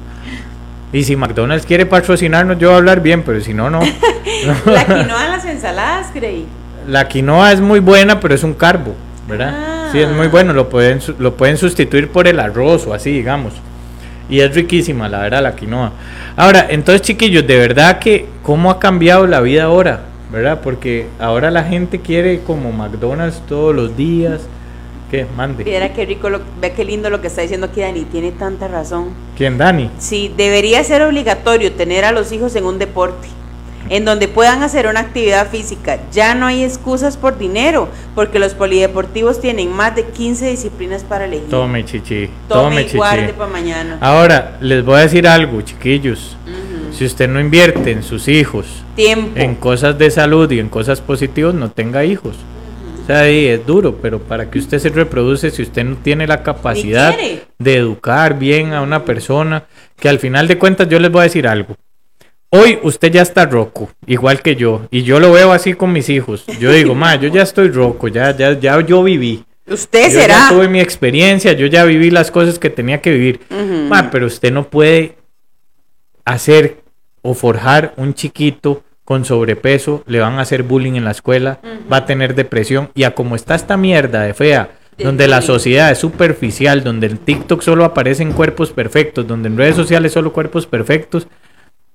E: Y si McDonald's quiere patrocinarnos, yo voy a hablar bien, pero si no, no.
D: La quinoa en las ensaladas, Grey.
E: La quinoa es muy buena, pero es un carbo, ¿verdad?
D: Ah.
E: Sí, es muy bueno, lo pueden, lo pueden sustituir por el arroz o así, digamos. Y es riquísima, la verdad, la quinoa. Ahora, entonces, chiquillos, de verdad que, ¿cómo ha cambiado la vida ahora? ¿Verdad? Porque ahora la gente quiere como McDonald's todos los días. ¿Qué? Mande.
D: Viera qué rico, lo, ve qué lindo lo que está diciendo aquí Dani, tiene tanta razón.
E: ¿Quién, Dani?
D: Sí, debería ser obligatorio tener a los hijos en un deporte, en donde puedan hacer una actividad física. Ya no hay excusas por dinero, porque los polideportivos tienen más de 15 disciplinas para elegir.
E: Tome, chichi.
D: Tome
E: Tome,
D: y
E: chichi.
D: guarde para mañana.
E: Ahora, les voy a decir algo, chiquillos. Si usted no invierte en sus hijos,
D: Tiempo.
E: en cosas de salud y en cosas positivas, no tenga hijos. O sea, ahí es duro, pero para que usted se reproduce, si usted no tiene la capacidad de educar bien a una persona, que al final de cuentas yo les voy a decir algo. Hoy usted ya está roco, igual que yo, y yo lo veo así con mis hijos. Yo digo, ma, yo ya estoy roco, ya, ya, ya yo viví.
D: Usted
E: Yo
D: será.
E: ya tuve mi experiencia, yo ya viví las cosas que tenía que vivir. Ma, pero usted no puede hacer o forjar un chiquito con sobrepeso, le van a hacer bullying en la escuela, va a tener depresión. Y a como está esta mierda de fea,
D: De
E: donde la sociedad es superficial, donde en TikTok solo aparecen cuerpos perfectos, donde en redes sociales solo cuerpos perfectos,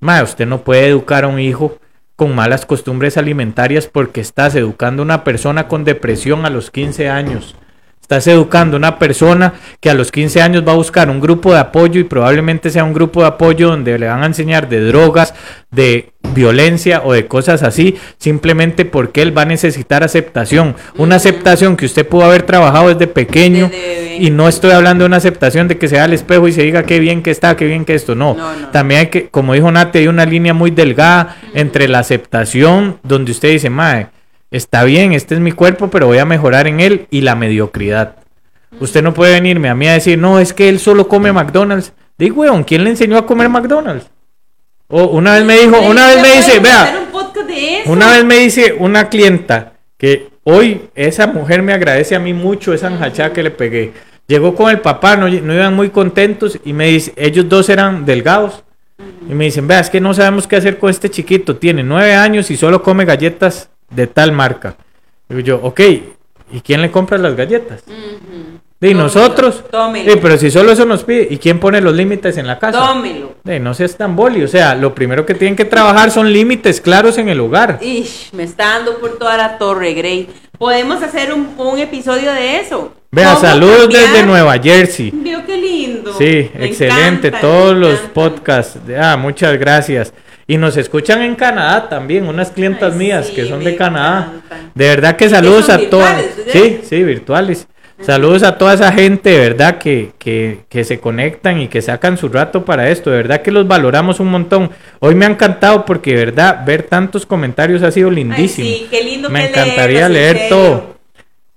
E: ma, usted no puede educar a un hijo con malas costumbres alimentarias porque estás educando a una persona con depresión a los 15 años. Estás educando a una persona que a los 15 años va a buscar un grupo de apoyo y probablemente sea un grupo de apoyo donde le van a enseñar de drogas, de violencia o de cosas así, simplemente porque él va a necesitar aceptación. Una aceptación que usted pudo haber trabajado desde pequeño y no estoy hablando de una aceptación de que sea al espejo y se diga qué bien que está, qué bien que esto. No,
D: No, no.
E: también hay que, como dijo Nate, hay una línea muy delgada entre la aceptación, donde usted dice, mae, está bien, este es mi cuerpo, pero voy a mejorar en él, y la mediocridad. Usted no puede venirme a mí a decir, no, es que él solo come McDonald's. Digo, weón, ¿quién le enseñó a comer McDonald's? O una vez me dijo, una vez me dice, vea, una vez me dice una clienta que hoy esa mujer me agradece a mí mucho esa enjachada que le pegué. Llegó con el papá, no, no iban muy contentos y me dice, ellos dos eran delgados. Y me dicen, vea, es que no sabemos qué hacer con este chiquito. Tiene nueve años y solo come galletas de tal marca. Digo yo, ok, ¿y quién le compra las galletas? Y
D: Tómelo,
E: nosotros.
D: tómelo.
E: Sí, pero si solo eso nos pide, ¿y quién pone los límites en la casa?
D: Tómelo.
E: No seas tan boli, o sea, lo primero que tienen que trabajar son límites claros en el hogar.
D: Ish, me está dando por toda la torre, Grey. Podemos hacer un, un episodio de eso.
E: Vea,
D: ¿Cómo
E: saludos
D: cambiar?
E: desde Nueva Jersey.
D: Vio qué lindo.
E: Sí,
D: Me
E: excelente.
D: encantan,
E: Todos los podcasts. Ah, muchas gracias. Y nos escuchan en Canadá también, unas clientas
D: Ay,
E: mías
D: sí,
E: que son de Canadá. De verdad que saludos a todas. Sí, sí, virtuales. Saludos a toda esa gente, de verdad, que, que, que se conectan y que sacan su rato para esto. De verdad que los valoramos un montón. Hoy me ha encantado porque, de verdad, ver tantos comentarios ha sido
D: Ay,
E: lindísimo.
D: sí, qué lindo
E: me
D: que
E: encantaría leer todo.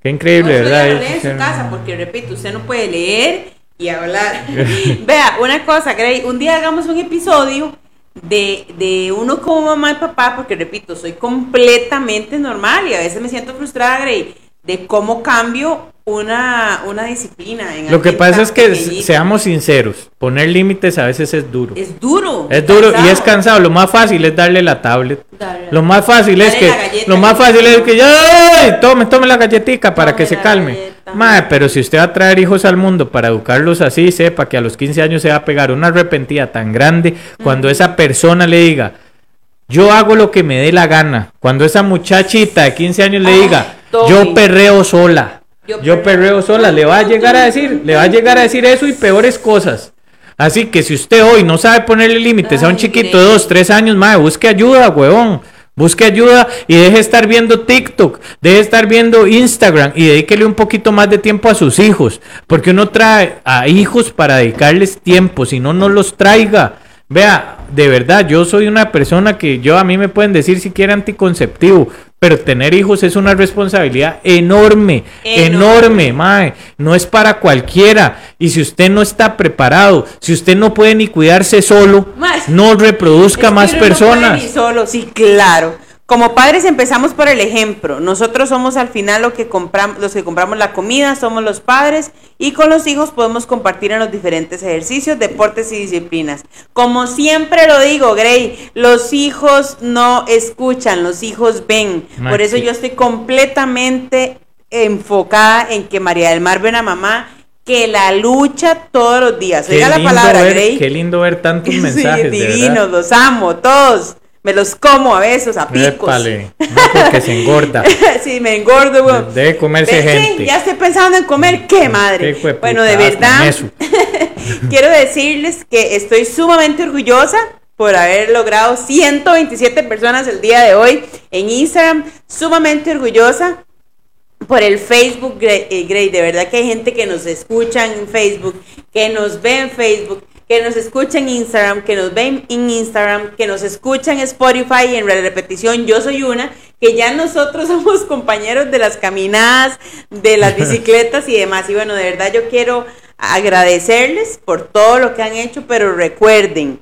E: Qué increíble,
D: No,
E: ¿verdad?
D: en su casa, porque repito, usted no puede leer y hablar. Vea, una cosa, Grey, un día hagamos un episodio de, de uno como mamá y papá, porque repito, soy completamente normal y a veces me siento frustrada, Grey, de cómo cambio una, una disciplina. En
E: Lo que pasa es que
D: pequeñito.
E: seamos sinceros, poner límites a veces es duro.
D: Es duro.
E: Es duro y es
D: cansado.
E: Lo más fácil es darle la tablet.
D: Darle
E: Lo más fácil es que
D: galleta.
E: lo más fácil es que ya tome tome la galletica para que se calme.
D: galleta.
E: Mae, pero si usted va a traer hijos al mundo para educarlos así, sepa que a los 15 años se va a pegar una arrepentida tan grande cuando esa persona le diga, "Yo hago lo que me dé la gana." Cuando esa muchachita de 15 años le
D: Ay,
E: diga. "Yo perreo sola."
D: Yo
E: Yo
D: perreo.
E: sola, le va a llegar a decir, le va a llegar a decir eso y peores cosas. Así que si usted hoy no sabe ponerle límites a un chiquito de dos, tres años, madre, busque ayuda, huevón. Busque ayuda y deje de estar viendo TikTok, deje de estar viendo Instagram y dedíquele un poquito más de tiempo a sus hijos. Porque uno trae a hijos para dedicarles tiempo, si no, no los traiga. Vea, de verdad, yo soy una persona que yo a mí me pueden decir si quiere anticonceptivo, pero tener hijos es una responsabilidad enorme,
D: Enorme.
E: enorme, mae. No es para cualquiera. Y si usted no está preparado, si usted no puede ni cuidarse solo,
D: Mae,
E: no reproduzca más
D: uno no puede
E: personas.
D: ni solo, sí, claro. Como padres empezamos por el ejemplo. Nosotros somos al final lo que compramos, los que compramos la comida, somos los padres y con los hijos podemos compartir en los diferentes ejercicios, deportes y disciplinas. Como siempre lo digo, Gray, los hijos no escuchan, los hijos ven. Por eso
E: sí.
D: yo estoy completamente enfocada en que María del Mar ve una mamá que la lucha todos los días. Oiga la palabra,
E: ver-
D: Gray.
E: Qué lindo ver tantos
D: Sí,
E: mensajes. de
D: divinos, los amo, todos. Me los como a besos, a picos.
E: Épale, no, porque se engorda.
D: sí, me engordo, weón.
E: Debe comerse
D: sí,
E: gente.
D: ya estoy pensando en comer, qué madre.
E: Qué
D: bueno, de verdad, quiero decirles que estoy sumamente orgullosa por haber logrado 127 personas el día de hoy en Instagram. Sumamente orgullosa por el Facebook, eh, Grey. De verdad que hay gente que nos escucha en Facebook, que nos ve en Facebook, que nos escucha en Instagram, que nos ve en Instagram, que nos escucha en Spotify y en la repetición. Yo soy una, que ya nosotros somos compañeros de las caminadas, de las bicicletas y demás. Y bueno, de verdad yo quiero agradecerles por todo lo que han hecho, pero recuerden,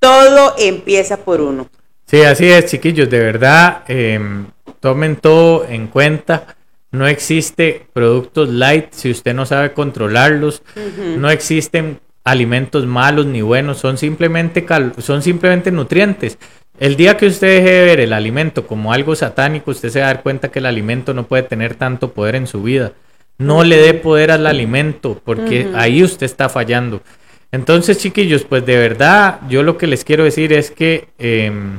D: todo empieza por uno.
E: Sí, así es, chiquillos, de verdad, em, tomen todo en cuenta. No existe productos light si usted no sabe controlarlos. No existen alimentos malos ni buenos, son simplemente, cal- son simplemente nutrientes. El día que usted deje de ver el alimento como algo satánico, usted se va a dar cuenta que el alimento no puede tener tanto poder en su vida. No le dé poder al alimento, porque ahí usted está fallando. Entonces, chiquillos, pues de verdad, yo lo que les quiero decir es que em,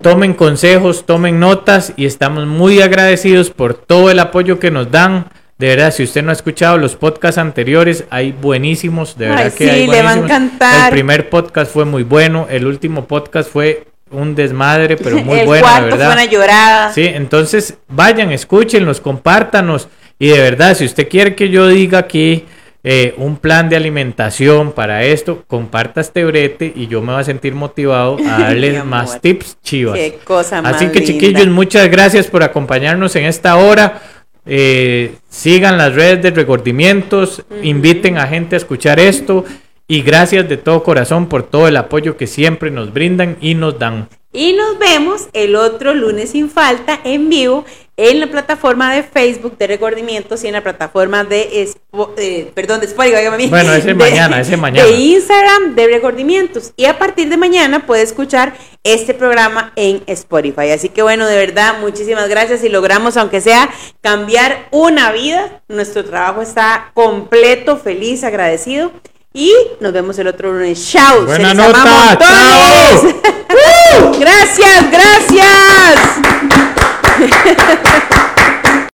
E: tomen consejos, tomen notas y estamos muy agradecidos por todo el apoyo que nos dan. De verdad, si usted no ha escuchado los podcasts anteriores, hay buenísimos, de
D: Ay,
E: verdad que
D: sí,
E: hay
D: le va a
E: buenísimos.
D: encantar.
E: El primer podcast fue muy bueno, el último podcast fue un desmadre, pero muy
D: el
E: bueno, de
D: cuarto fue
E: verdad.
D: una llorada.
E: Sí, entonces vayan, escúchenlos, compártanos. Y de verdad, si usted quiere que yo diga aquí eh, un plan de alimentación para esto, comparta este brete y yo me voy a sentir motivado a darles más tips chivas.
D: Qué cosa más
E: Así que
D: linda.
E: chiquillos, muchas gracias por acompañarnos en esta hora. Eh, sigan las redes de Regordimientos, inviten a gente a escuchar esto y gracias de todo corazón por todo el apoyo que siempre nos brindan y nos dan.
D: Y nos vemos el otro lunes sin falta en vivo en la plataforma de Facebook de Recordimientos y en la plataforma de, eh, perdón, de Spotify.
E: Bueno, ese
D: De-
E: mañana, ese mañana.
D: De Instagram de Recordimientos. Y a partir de mañana puede escuchar este programa en Spotify. Así que bueno, de verdad, muchísimas gracias. Y logramos, aunque sea, cambiar una vida. Nuestro trabajo está completo, feliz, agradecido. Y nos vemos el otro lunes. ¡Chao!
E: Buena nota,
D: montones. ¡Uh! Gracias, gracias. Gracias.